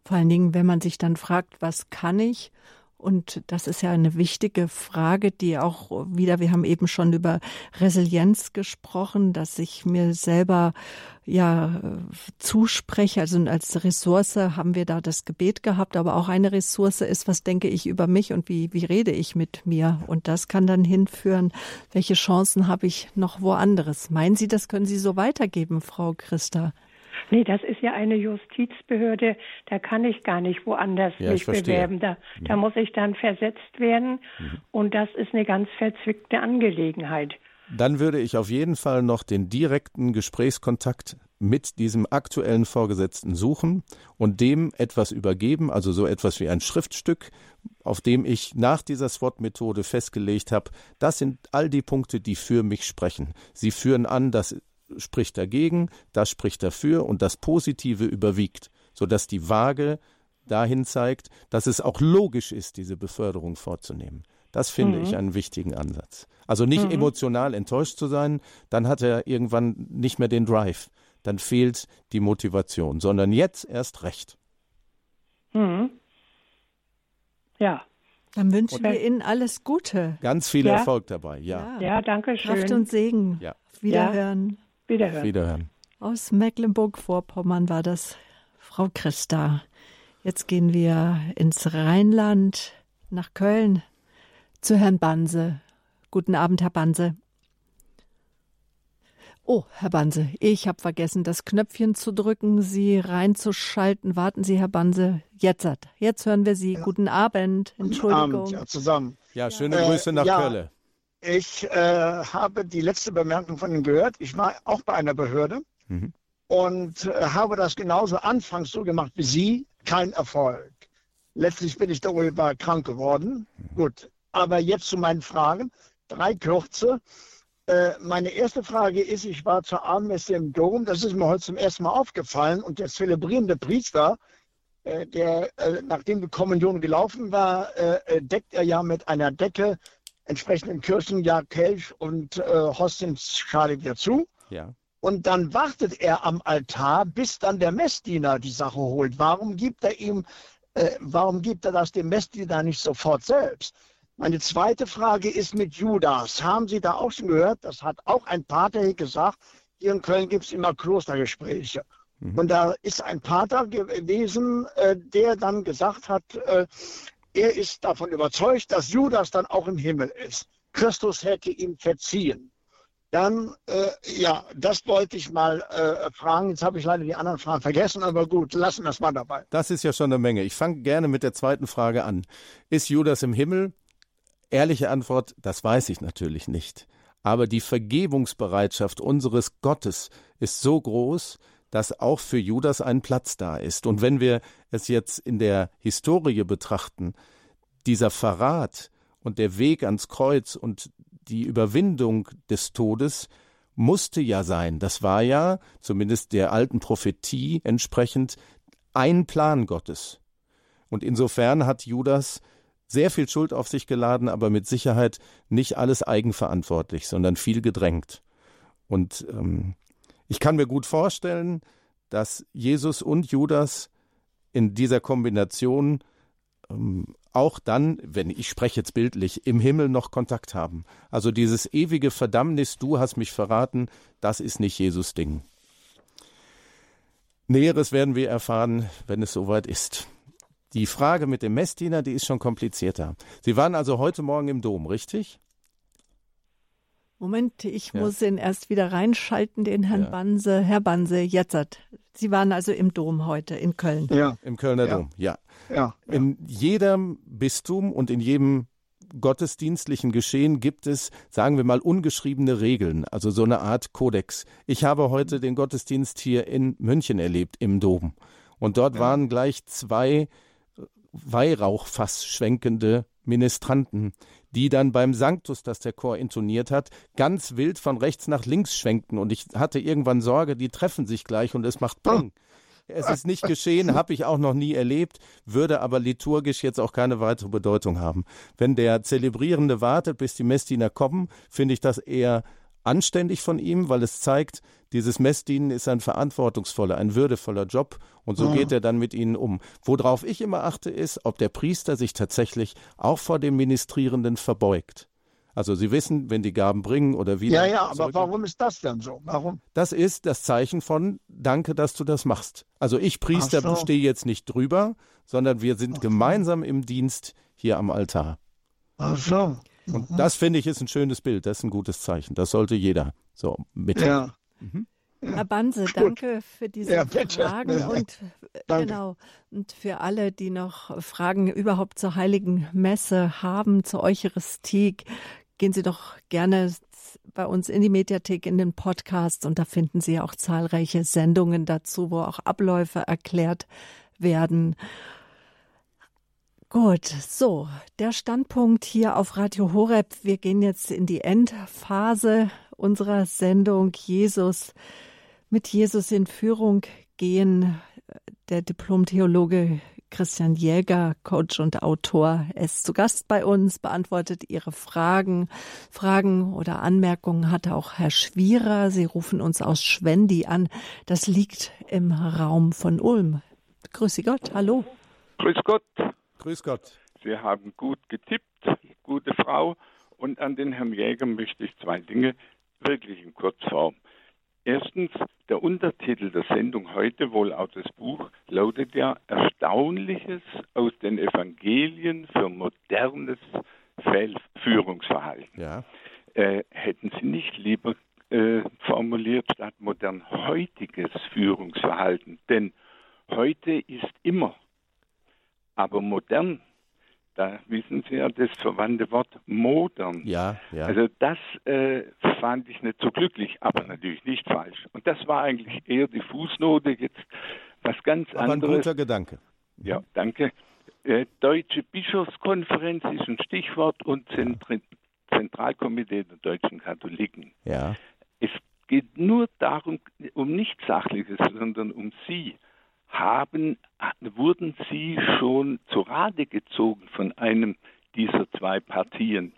S1: Vor allen Dingen, wenn man sich dann fragt, was kann ich und das ist ja eine wichtige Frage, die auch wieder, wir haben eben schon über Resilienz gesprochen, dass ich mir selber ja zuspreche. Also als Ressource haben wir da das Gebet gehabt, aber auch eine Ressource ist, was denke ich über mich und wie, wie rede ich mit mir? Und das kann dann hinführen, welche Chancen habe ich noch woanders? Meinen Sie, das können Sie so weitergeben, Frau Christa?
S6: Nee, das ist ja eine Justizbehörde, da kann ich gar nicht woanders ja, mich bewerben. Da, mhm. da muss ich dann versetzt werden mhm. und das ist eine ganz verzwickte Angelegenheit.
S2: Dann würde ich auf jeden Fall noch den direkten Gesprächskontakt mit diesem aktuellen Vorgesetzten suchen und dem etwas übergeben, also so etwas wie ein Schriftstück, auf dem ich nach dieser SWOT-Methode festgelegt habe, das sind all die Punkte, die für mich sprechen. Sie führen an, das spricht dagegen, das spricht dafür und das Positive überwiegt, sodass die Waage dahin zeigt, dass es auch logisch ist, diese Beförderung vorzunehmen. Das finde mhm. ich einen wichtigen Ansatz. Also nicht mhm. emotional enttäuscht zu sein, dann hat er irgendwann nicht mehr den Drive dann fehlt die Motivation, sondern jetzt erst recht.
S6: Mhm. Ja.
S1: Dann wünschen und wir Ihnen alles Gute.
S2: Ganz viel ja. Erfolg dabei, ja.
S6: Ja, ja danke schön.
S1: Kraft und Segen. Ja. Wiederhören.
S6: Wiederhören.
S2: Wiederhören.
S1: Aus Mecklenburg-Vorpommern war das Frau Christa. Jetzt gehen wir ins Rheinland, nach Köln, zu Herrn Banse. Guten Abend, Herr Banse. Oh, Herr Banse, ich habe vergessen, das Knöpfchen zu drücken, Sie reinzuschalten. Warten Sie, Herr Banse. Jetzt, jetzt hören wir Sie. Ja. Guten Abend. Entschuldigung. Guten Abend,
S7: ja, zusammen.
S2: Ja, schöne äh, Grüße nach ja, Köln.
S7: Ich äh, habe die letzte Bemerkung von Ihnen gehört. Ich war auch bei einer Behörde mhm. und äh, habe das genauso anfangs so gemacht wie Sie. Kein Erfolg. Letztlich bin ich darüber krank geworden. Mhm. Gut. Aber jetzt zu meinen Fragen. Drei kurze. Äh, meine erste Frage ist, ich war zur Abendmesse im Dom, das ist mir heute zum ersten Mal aufgefallen und der zelebrierende Priester, äh, der äh, nachdem die Kommunion gelaufen war, deckt er ja mit einer Decke entsprechenden Kirchen ja Kelch und äh, Hostienschale wieder zu.
S2: Ja.
S7: Und dann wartet er am Altar, bis dann der Messdiener die Sache holt. Warum gibt er ihm, äh, warum gibt er das dem Messdiener nicht sofort selbst? Meine zweite Frage ist mit Judas. Haben Sie da auch schon gehört? Das hat auch ein Pater gesagt. Hier in Köln gibt es immer Klostergespräche. Mhm. Und da ist ein Pater gewesen, äh, der dann gesagt hat, äh, er ist davon überzeugt, dass Judas dann auch im Himmel ist. Christus hätte ihm verziehen. Dann, äh, ja, das wollte ich mal äh, fragen. Jetzt habe ich leider die anderen Fragen vergessen, aber gut, lassen wir es mal dabei.
S2: Das ist ja schon eine Menge. Ich fange gerne mit der zweiten Frage an. Ist Judas im Himmel? Ehrliche Antwort, das weiß ich natürlich nicht. Aber die Vergebungsbereitschaft unseres Gottes ist so groß, dass auch für Judas ein Platz da ist. Und wenn wir es jetzt in der Historie betrachten, dieser Verrat und der Weg ans Kreuz und die Überwindung des Todes musste ja sein. Das war ja, zumindest der alten Prophetie entsprechend, ein Plan Gottes. Und insofern hat Judas sehr viel Schuld auf sich geladen, aber mit Sicherheit nicht alles eigenverantwortlich, sondern viel gedrängt. Und ähm, ich kann mir gut vorstellen, dass Jesus und Judas in dieser Kombination ähm, auch dann, wenn ich spreche jetzt bildlich, im Himmel noch Kontakt haben. Also dieses ewige Verdammnis, du hast mich verraten, das ist nicht Jesus Ding. Näheres werden wir erfahren, wenn es soweit ist. Die Frage mit dem Messdiener, die ist schon komplizierter. Sie waren also heute Morgen im Dom, richtig?
S1: Moment, ich ja. muss ihn erst wieder reinschalten, den Herrn ja. Banse. Herr Banse, jetzt. Sie waren also im Dom heute in Köln.
S2: Ja. Im Kölner ja. Dom, ja. ja. In jedem Bistum und in jedem gottesdienstlichen Geschehen gibt es, sagen wir mal, ungeschriebene Regeln, also so eine Art Kodex. Ich habe heute den Gottesdienst hier in München erlebt, im Dom. Und dort waren gleich zwei Weihrauchfass schwenkende Ministranten, die dann beim Sanctus, das der Chor intoniert hat, ganz wild von rechts nach links schwenkten. Und ich hatte irgendwann Sorge, die treffen sich gleich und es macht Peng. Es ist nicht geschehen, habe ich auch noch nie erlebt, würde aber liturgisch jetzt auch keine weitere Bedeutung haben. Wenn der Zelebrierende wartet, bis die Messdiener kommen, finde ich das eher anständig von ihm, weil es zeigt, dieses Messdienen ist ein verantwortungsvoller, ein würdevoller Job und so ja. geht er dann mit ihnen um. Worauf ich immer achte, ist, ob der Priester sich tatsächlich auch vor dem Ministrierenden verbeugt. Also Sie wissen, wenn die Gaben bringen oder wieder.
S7: Ja, ja, aber zurück. warum ist das denn so? Warum?
S2: Das ist das Zeichen von Danke, dass du das machst. Also ich Priester so. stehe jetzt nicht drüber, sondern wir sind Ach gemeinsam so. im Dienst hier am Altar.
S7: Ach so.
S2: Und mhm. das finde ich ist ein schönes Bild, das ist ein gutes Zeichen. Das sollte jeder so mit.
S7: Ja.
S1: Mhm. Herr Banse, danke für diese ja, Fragen ja. und danke. genau und für alle, die noch Fragen überhaupt zur heiligen Messe haben, zur Eucharistik, gehen Sie doch gerne bei uns in die Mediathek, in den Podcast und da finden Sie auch zahlreiche Sendungen dazu, wo auch Abläufe erklärt werden. Gut, so, der Standpunkt hier auf Radio Horeb. Wir gehen jetzt in die Endphase unserer Sendung Jesus mit Jesus in Führung gehen. Der Diplom-Theologe Christian Jäger, Coach und Autor, ist zu Gast bei uns, beantwortet Ihre Fragen. Fragen oder Anmerkungen hat auch Herr Schwierer. Sie rufen uns aus Schwendi an. Das liegt im Raum von Ulm. Grüße Gott, hallo.
S8: Grüß Gott.
S2: Grüß Gott.
S8: Sie haben gut getippt, gute Frau. Und an den Herrn Jäger möchte ich zwei Dinge wirklich in Kurzform. Erstens, der Untertitel der Sendung heute, wohl auch das Buch, lautet ja Erstaunliches aus den Evangelien für modernes Führungsverhalten.
S2: Ja.
S8: Äh, hätten Sie nicht lieber äh, formuliert statt modern heutiges Führungsverhalten? Denn heute ist immer aber modern, da wissen Sie ja das verwandte Wort modern.
S2: Ja, ja.
S8: Also das äh, fand ich nicht so glücklich, aber natürlich nicht falsch. Und das war eigentlich eher die Fußnote jetzt was ganz
S2: aber
S8: anderes.
S2: ein guter Gedanke.
S8: Ja, danke. Äh, Deutsche Bischofskonferenz ist ein Stichwort und Zentri Zentralkomitee der deutschen Katholiken.
S2: Ja.
S8: Es geht nur darum, um nichts Sachliches, sondern um Sie haben, wurden Sie schon zu Rate gezogen von einem dieser zwei Partien?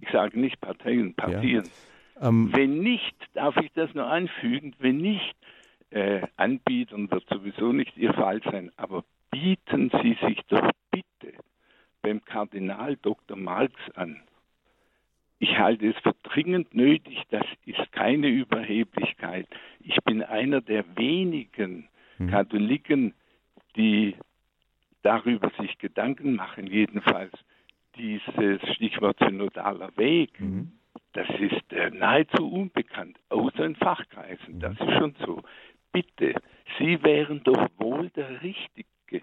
S8: Ich sage nicht Parteien, Partien. Ja. Ähm, wenn nicht, darf ich das nur anfügen, wenn nicht, äh, anbieten wird sowieso nicht Ihr Fall sein, aber bieten Sie sich doch bitte beim Kardinal Dr. Marx an. Ich halte es für dringend nötig, das ist keine Überheblichkeit. Ich bin einer der wenigen, mhm. Katholiken, die darüber sich Gedanken machen, jedenfalls dieses Stichwort synodaler Weg, mhm. das ist äh, nahezu unbekannt, außer in Fachkreisen, das ist schon so. Bitte, Sie wären doch wohl der Richtige,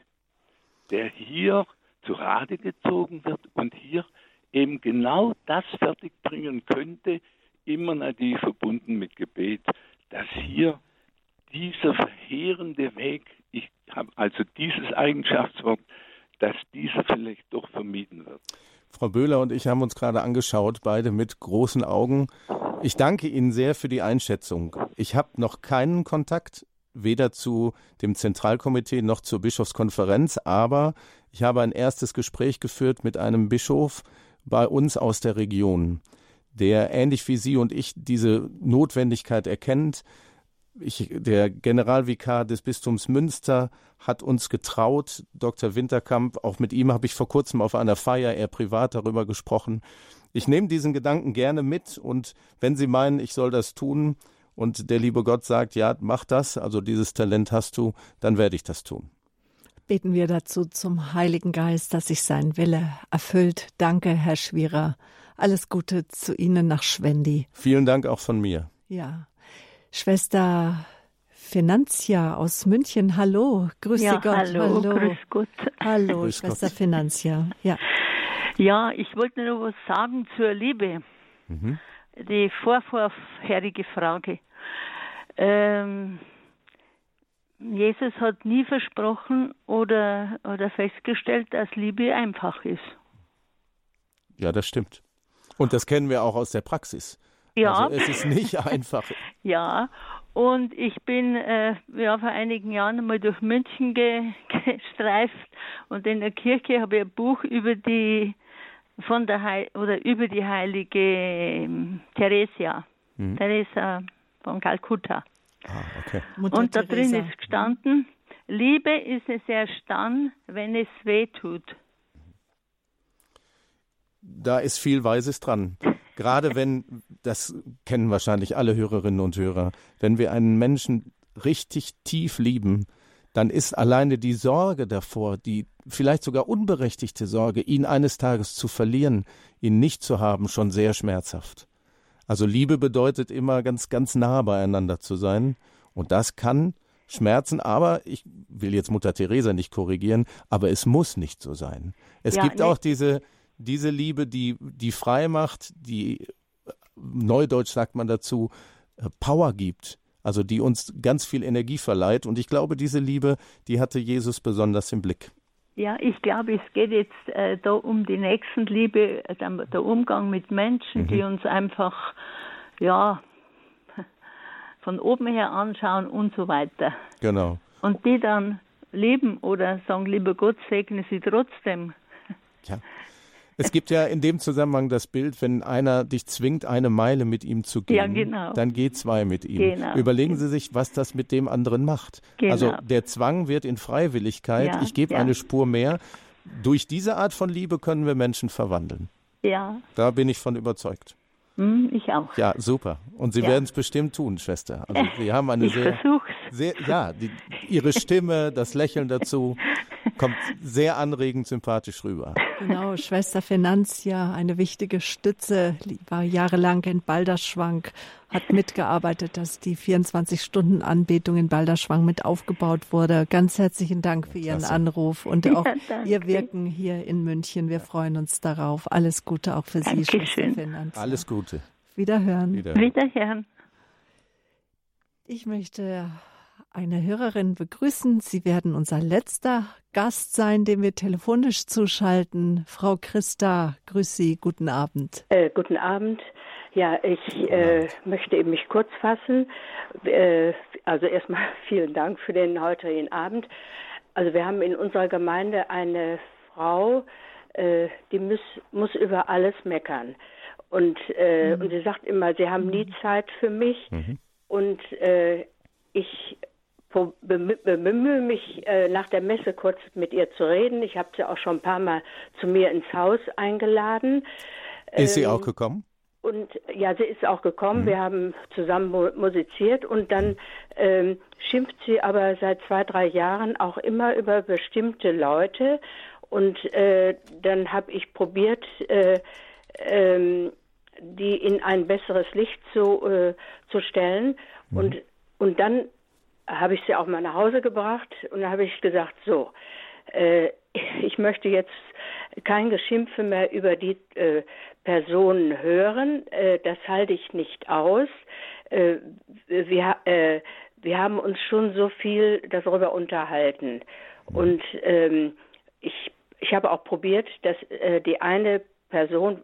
S8: der hier zu Rate gezogen wird und hier eben genau das fertigbringen könnte, immer natürlich verbunden mit Gebet, dass hier dieser verheerende Weg, ich habe also dieses Eigenschaftswort, dass dieser vielleicht doch vermieden wird.
S2: Frau Böhler und ich haben uns gerade angeschaut, beide mit großen Augen. Ich danke Ihnen sehr für die Einschätzung. Ich habe noch keinen Kontakt, weder zu dem Zentralkomitee noch zur Bischofskonferenz, aber ich habe ein erstes Gespräch geführt mit einem Bischof bei uns aus der Region, der ähnlich wie Sie und ich diese Notwendigkeit erkennt, ich, der Generalvikar des Bistums Münster hat uns getraut, Dr. Winterkamp, auch mit ihm habe ich vor kurzem auf einer Feier eher privat darüber gesprochen. Ich nehme diesen Gedanken gerne mit und wenn Sie meinen, ich soll das tun und der liebe Gott sagt, ja, mach das, also dieses Talent hast du, dann werde ich das tun.
S1: Beten wir dazu zum Heiligen Geist, dass sich sein Wille erfüllt. Danke, Herr Schwierer. Alles Gute zu Ihnen nach Schwendi.
S2: Vielen Dank auch von mir.
S1: Ja. Schwester Finanzia aus München, hallo, grüße
S9: ja,
S1: Gott.
S9: Hallo, hallo. grüß Gott.
S1: Hallo, grüß Schwester Gott. Finanzia. Ja.
S9: ja, ich wollte nur was sagen zur Liebe. Mhm. Die vorvorherige Frage. Ähm, Jesus hat nie versprochen oder, oder festgestellt, dass Liebe einfach ist.
S2: Ja, das stimmt. Und das kennen wir auch aus der Praxis.
S9: Ja.
S2: Also es ist nicht *laughs* einfach.
S9: ja, und ich bin äh, ja, vor einigen Jahren mal durch München ge *laughs* gestreift und in der Kirche habe ich ein Buch über die von der Heil oder über die heilige ähm, Theresia, mhm. Teresa von Kalkutta.
S2: Ah, okay.
S9: und da drin ist gestanden, Liebe ist es erst dann, wenn es weh tut.
S2: Da ist viel Weises dran. *laughs* Gerade wenn, das kennen wahrscheinlich alle Hörerinnen und Hörer, wenn wir einen Menschen richtig tief lieben, dann ist alleine die Sorge davor, die vielleicht sogar unberechtigte Sorge, ihn eines Tages zu verlieren, ihn nicht zu haben, schon sehr schmerzhaft. Also Liebe bedeutet immer ganz, ganz nah beieinander zu sein. Und das kann schmerzen, aber ich will jetzt Mutter Teresa nicht korrigieren, aber es muss nicht so sein. Es ja, gibt nee. auch diese, diese Liebe, die, die frei macht, die Neudeutsch sagt man dazu, äh, Power gibt. Also die uns ganz viel Energie verleiht. Und ich glaube, diese Liebe, die hatte Jesus besonders im Blick.
S9: Ja, ich glaube, es geht jetzt äh, da um die Nächstenliebe, äh, der Umgang mit Menschen, mhm. die uns einfach, ja, von oben her anschauen und so weiter.
S2: Genau.
S9: Und die dann lieben oder sagen, lieber Gott, segne sie trotzdem.
S2: Ja. Es gibt ja in dem Zusammenhang das Bild, wenn einer dich zwingt, eine Meile mit ihm zu gehen, ja, genau. dann geh zwei mit ihm. Genau. Überlegen Sie sich, was das mit dem anderen macht. Genau. Also der Zwang wird in Freiwilligkeit, ja, ich gebe ja. eine Spur mehr. Durch diese Art von Liebe können wir Menschen verwandeln.
S9: Ja.
S2: Da bin ich von überzeugt.
S9: Hm, ich auch.
S2: Ja, super. Und Sie ja. werden es bestimmt tun, Schwester. Also Sie haben eine
S9: ich
S2: sehr,
S9: versuch's.
S2: sehr, ja, die, Ihre Stimme, das Lächeln dazu *laughs* kommt sehr anregend sympathisch rüber.
S1: Genau, Schwester Finanzia, eine wichtige Stütze, war jahrelang in Balderschwang, hat mitgearbeitet, dass die 24-Stunden-Anbetung in Balderschwang mit aufgebaut wurde. Ganz herzlichen Dank für Ihren Klasse. Anruf und auch *laughs* ja, Ihr Wirken hier in München. Wir freuen uns darauf. Alles Gute auch für Sie, Dankeschön. Schwester Finanzia.
S2: Alles Gute.
S1: Wiederhören.
S9: Wiederhören. Wiederhören.
S1: Ich möchte eine Hörerin begrüßen. Sie werden unser letzter Gast sein, den wir telefonisch zuschalten. Frau Christa, grüß Sie, guten Abend.
S10: Äh, guten Abend. Ja, ich äh, möchte mich kurz fassen. Äh, also erstmal *laughs* vielen Dank für den heutigen Abend. Also wir haben in unserer Gemeinde eine Frau, äh, die muss, muss über alles meckern. Und, äh, mhm. und sie sagt immer, sie haben nie Zeit für mich. Mhm. Und äh, ich bemühe mich äh, nach der Messe kurz mit ihr zu reden. Ich habe sie auch schon ein paar Mal zu mir ins Haus eingeladen.
S2: Ist sie ähm, auch gekommen?
S10: Und ja, sie ist auch gekommen. Mhm. Wir haben zusammen musiziert und dann ähm, schimpft sie aber seit zwei, drei Jahren auch immer über bestimmte Leute. Und äh, dann habe ich probiert, äh, ähm, die in ein besseres Licht zu, äh, zu stellen. Mhm. Und, und dann habe ich sie auch mal nach Hause gebracht und da habe ich gesagt, so, äh, *laughs* ich möchte jetzt kein Geschimpfe mehr über die äh, Personen hören. Äh, das halte ich nicht aus. Äh, wir, äh, wir haben uns schon so viel darüber unterhalten. Und ähm, ich, ich habe auch probiert, dass äh, die eine Person,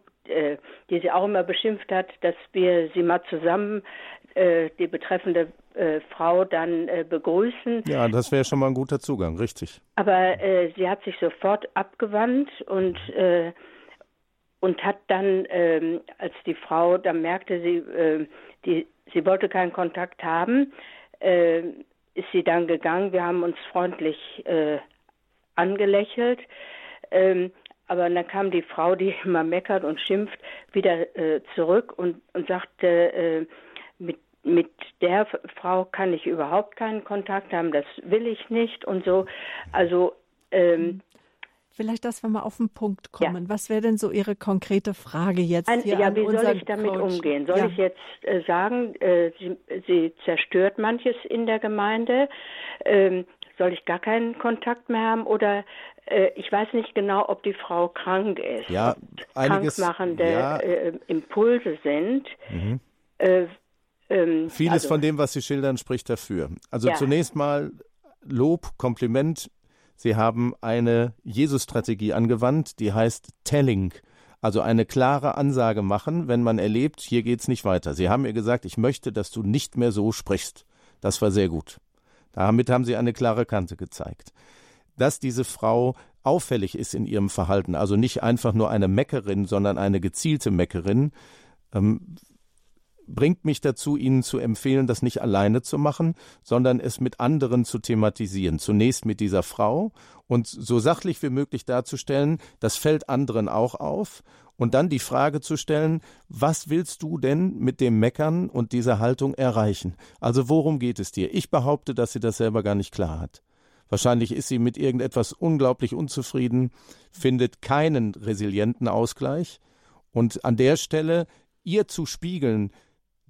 S10: die sie auch immer beschimpft hat, dass wir sie mal zusammen die betreffende äh, Frau dann äh, begrüßen.
S2: Ja, das wäre schon mal ein guter Zugang, richtig.
S10: Aber äh, sie hat sich sofort abgewandt und äh, und hat dann, ähm, als die Frau dann merkte, sie äh, die sie wollte keinen Kontakt haben, äh, ist sie dann gegangen. Wir haben uns freundlich angelächelt. Ähm, aber dann kam die Frau, die *laughs* immer meckert und schimpft, wieder zurück und, und sagte, mit mit der Frau kann ich überhaupt keinen Kontakt haben, das will ich nicht und so. Also ähm,
S1: Vielleicht, dass wir mal auf den Punkt kommen. Ja. Was wäre denn so Ihre konkrete Frage jetzt?
S10: Ein,
S1: hier
S10: ja, wie soll ich damit Coach? umgehen? Soll ja. ich jetzt äh, sagen, äh, sie, sie, zerstört manches in der Gemeinde? Ähm, soll ich gar keinen Kontakt mehr haben? Oder äh, ich weiß nicht genau, ob die Frau krank ist.
S2: Ja, einiges,
S10: krankmachende ja. Äh, Impulse sind. Mhm. Äh,
S2: ähm, Vieles also, von dem, was Sie schildern, spricht dafür. Also ja. zunächst mal Lob, Kompliment. Sie haben eine Jesus-Strategie angewandt, die heißt Telling. Also eine klare Ansage machen, wenn man erlebt, hier geht's nicht weiter. Sie haben ihr gesagt, ich möchte, dass du nicht mehr so sprichst. Das war sehr gut. Damit haben Sie eine klare Kante gezeigt. Dass diese Frau auffällig ist in ihrem Verhalten, also nicht einfach nur eine Meckerin, sondern eine gezielte Meckerin, ähm, bringt mich dazu, Ihnen zu empfehlen, das nicht alleine zu machen, sondern es mit anderen zu thematisieren. Zunächst mit dieser Frau und so sachlich wie möglich darzustellen, das fällt anderen auch auf. Und dann die Frage zu stellen, was willst du denn mit dem Meckern und dieser Haltung erreichen? Also worum geht es dir? Ich behaupte, dass sie das selber gar nicht klar hat. Wahrscheinlich ist sie mit irgendetwas unglaublich unzufrieden, findet keinen resilienten Ausgleich. Und an der Stelle ihr zu spiegeln,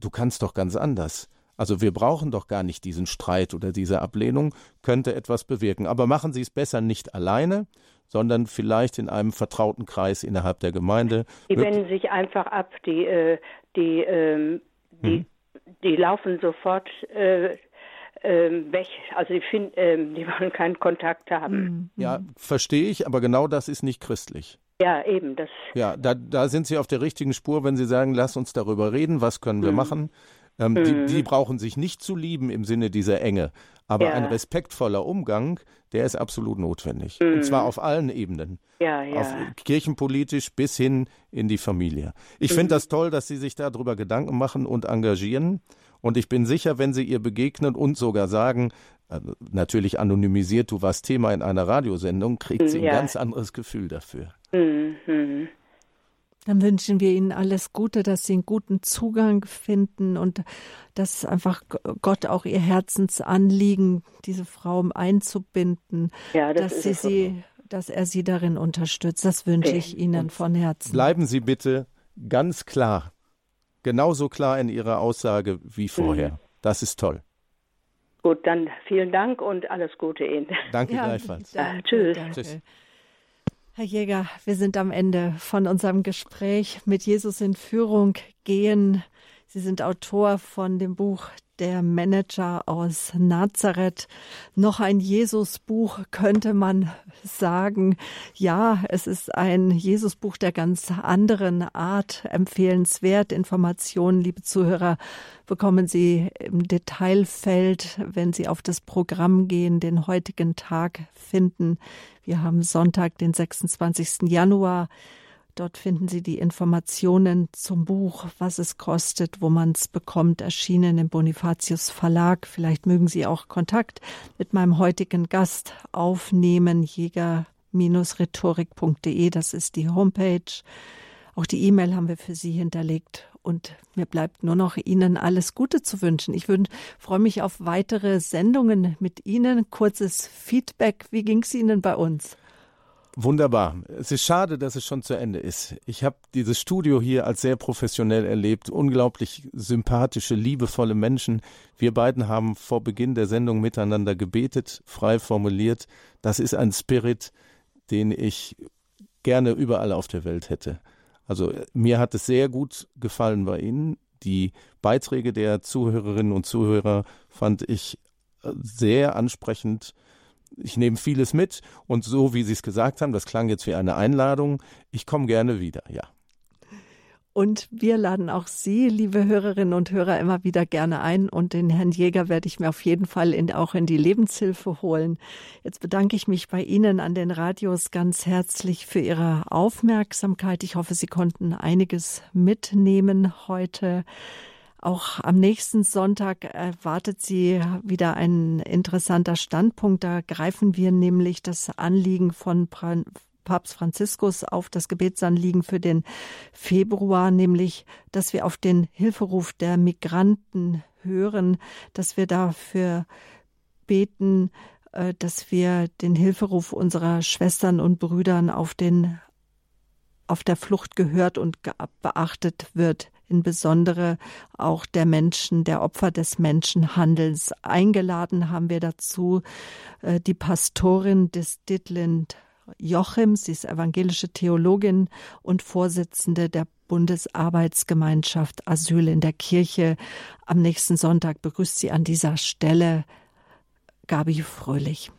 S2: du kannst doch ganz anders. Also wir brauchen doch gar nicht diesen Streit oder diese Ablehnung, könnte etwas bewirken. Aber machen Sie es besser nicht alleine, sondern vielleicht in einem vertrauten Kreis innerhalb der Gemeinde.
S10: Die wenden sich einfach ab, die, äh, die, ähm, die, hm. die laufen sofort äh, ähm, weg. Also die, find, ähm, die wollen keinen Kontakt haben.
S2: Mhm. Ja, verstehe ich, aber genau das ist nicht christlich.
S10: Ja, eben. Das
S2: ja, da, da sind Sie auf der richtigen Spur, wenn Sie sagen, lass uns darüber reden, was können wir mhm. machen. Ähm, mhm. die, die, brauchen sich nicht zu lieben im Sinne dieser Enge. Aber ja. ein respektvoller Umgang, der ist absolut notwendig. Mhm. Und zwar auf allen Ebenen.
S10: Ja, ja.
S2: Auf kirchenpolitisch bis hin in die Familie. Ich mhm. finde das toll, dass Sie sich darüber Gedanken machen und engagieren. Und ich bin sicher, wenn Sie ihr begegnen und sogar sagen, äh, natürlich anonymisiert, du warst Thema in einer Radiosendung, kriegt sie ja. ein ganz anderes Gefühl dafür. Mhm.
S1: Dann wünschen wir Ihnen alles Gute, dass Sie einen guten Zugang finden und dass einfach Gott auch Ihr Herzensanliegen, diese Frau einzubinden, ja, das dass Sie sie, dass er Sie darin unterstützt. Das wünsche ich Ihnen von Herzen.
S2: Bleiben Sie bitte ganz klar genauso klar in Ihrer Aussage wie vorher. Mhm. Das ist toll.
S10: Gut, dann vielen Dank und alles Gute Ihnen.
S2: Danke ja, gleichfalls.
S10: Danke, tschüss. Danke. tschüss.
S1: Herr Jäger, wir sind am Ende von unserem Gespräch mit Jesus in Führung gehen. Sie sind Autor von dem Buch der Manager aus Nazareth. Noch ein Jesusbuch könnte man sagen. Ja, es ist ein Jesusbuch der ganz anderen Art. Empfehlenswert. Informationen, liebe Zuhörer, bekommen Sie im Detailfeld, wenn Sie auf das Programm gehen, den heutigen Tag finden. Wir haben Sonntag, den 26. Januar. Dort finden Sie die Informationen zum Buch, was es kostet, wo man es bekommt, erschienen im Bonifatius Verlag. Vielleicht mögen Sie auch Kontakt mit meinem heutigen Gast aufnehmen, jäger-rhetorik.de, das ist die Homepage. Auch die E-Mail haben wir für Sie hinterlegt. Und mir bleibt nur noch Ihnen alles Gute zu wünschen. Ich freue mich auf weitere Sendungen mit Ihnen. Kurzes Feedback. Wie ging es Ihnen bei uns?
S2: Wunderbar. Es ist schade, dass es schon zu Ende ist. Ich habe dieses Studio hier als sehr professionell erlebt. Unglaublich sympathische, liebevolle Menschen. Wir beiden haben vor Beginn der Sendung miteinander gebetet, frei formuliert. Das ist ein Spirit, den ich gerne überall auf der Welt hätte. Also mir hat es sehr gut gefallen bei Ihnen. Die Beiträge der Zuhörerinnen und Zuhörer fand ich sehr ansprechend ich nehme vieles mit und so wie Sie es gesagt haben, das klang jetzt wie eine Einladung, ich komme gerne wieder, ja.
S1: Und wir laden auch Sie, liebe Hörerinnen und Hörer, immer wieder gerne ein. Und den Herrn Jäger werde ich mir auf jeden Fall in, auch in die Lebenshilfe holen. Jetzt bedanke ich mich bei Ihnen an den Radios ganz herzlich für Ihre Aufmerksamkeit. Ich hoffe, Sie konnten einiges mitnehmen heute. Auch am nächsten Sonntag erwartet Sie wieder ein interessanter Standpunkt. Da greifen wir nämlich das Anliegen von Papst Franziskus auf das Gebetsanliegen für den Februar, nämlich, dass wir auf den Hilferuf der Migranten hören, dass wir dafür beten, äh, dass wir den Hilferuf unserer Schwestern und Brüdern auf den auf der Flucht gehört und beachtet wird insbesondere auch der Menschen, der Opfer des Menschenhandels. Eingeladen haben wir dazu äh, die Pastorin des Ditlind Joachim, sie ist evangelische Theologin und Vorsitzende der Bundesarbeitsgemeinschaft Asyl in der Kirche. Am nächsten Sonntag begrüßt sie an dieser Stelle Gabi Fröhlich.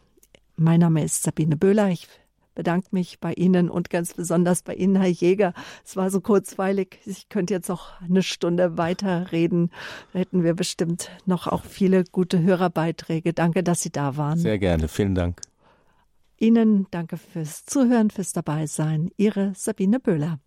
S1: Mein Name ist Sabine Böhler. Ich bedanke mich bei Ihnen und ganz besonders bei Ihnen, Herr Jäger. Es war so kurzweilig. Ich könnte jetzt auch eine Stunde weiterreden. Da hätten wir bestimmt noch auch viele gute Hörerbeiträge. Danke, dass Sie da waren.
S2: Sehr gerne. Vielen Dank.
S1: Ihnen danke fürs Zuhören, fürs Dabeisein. Ihre Sabine Böhler.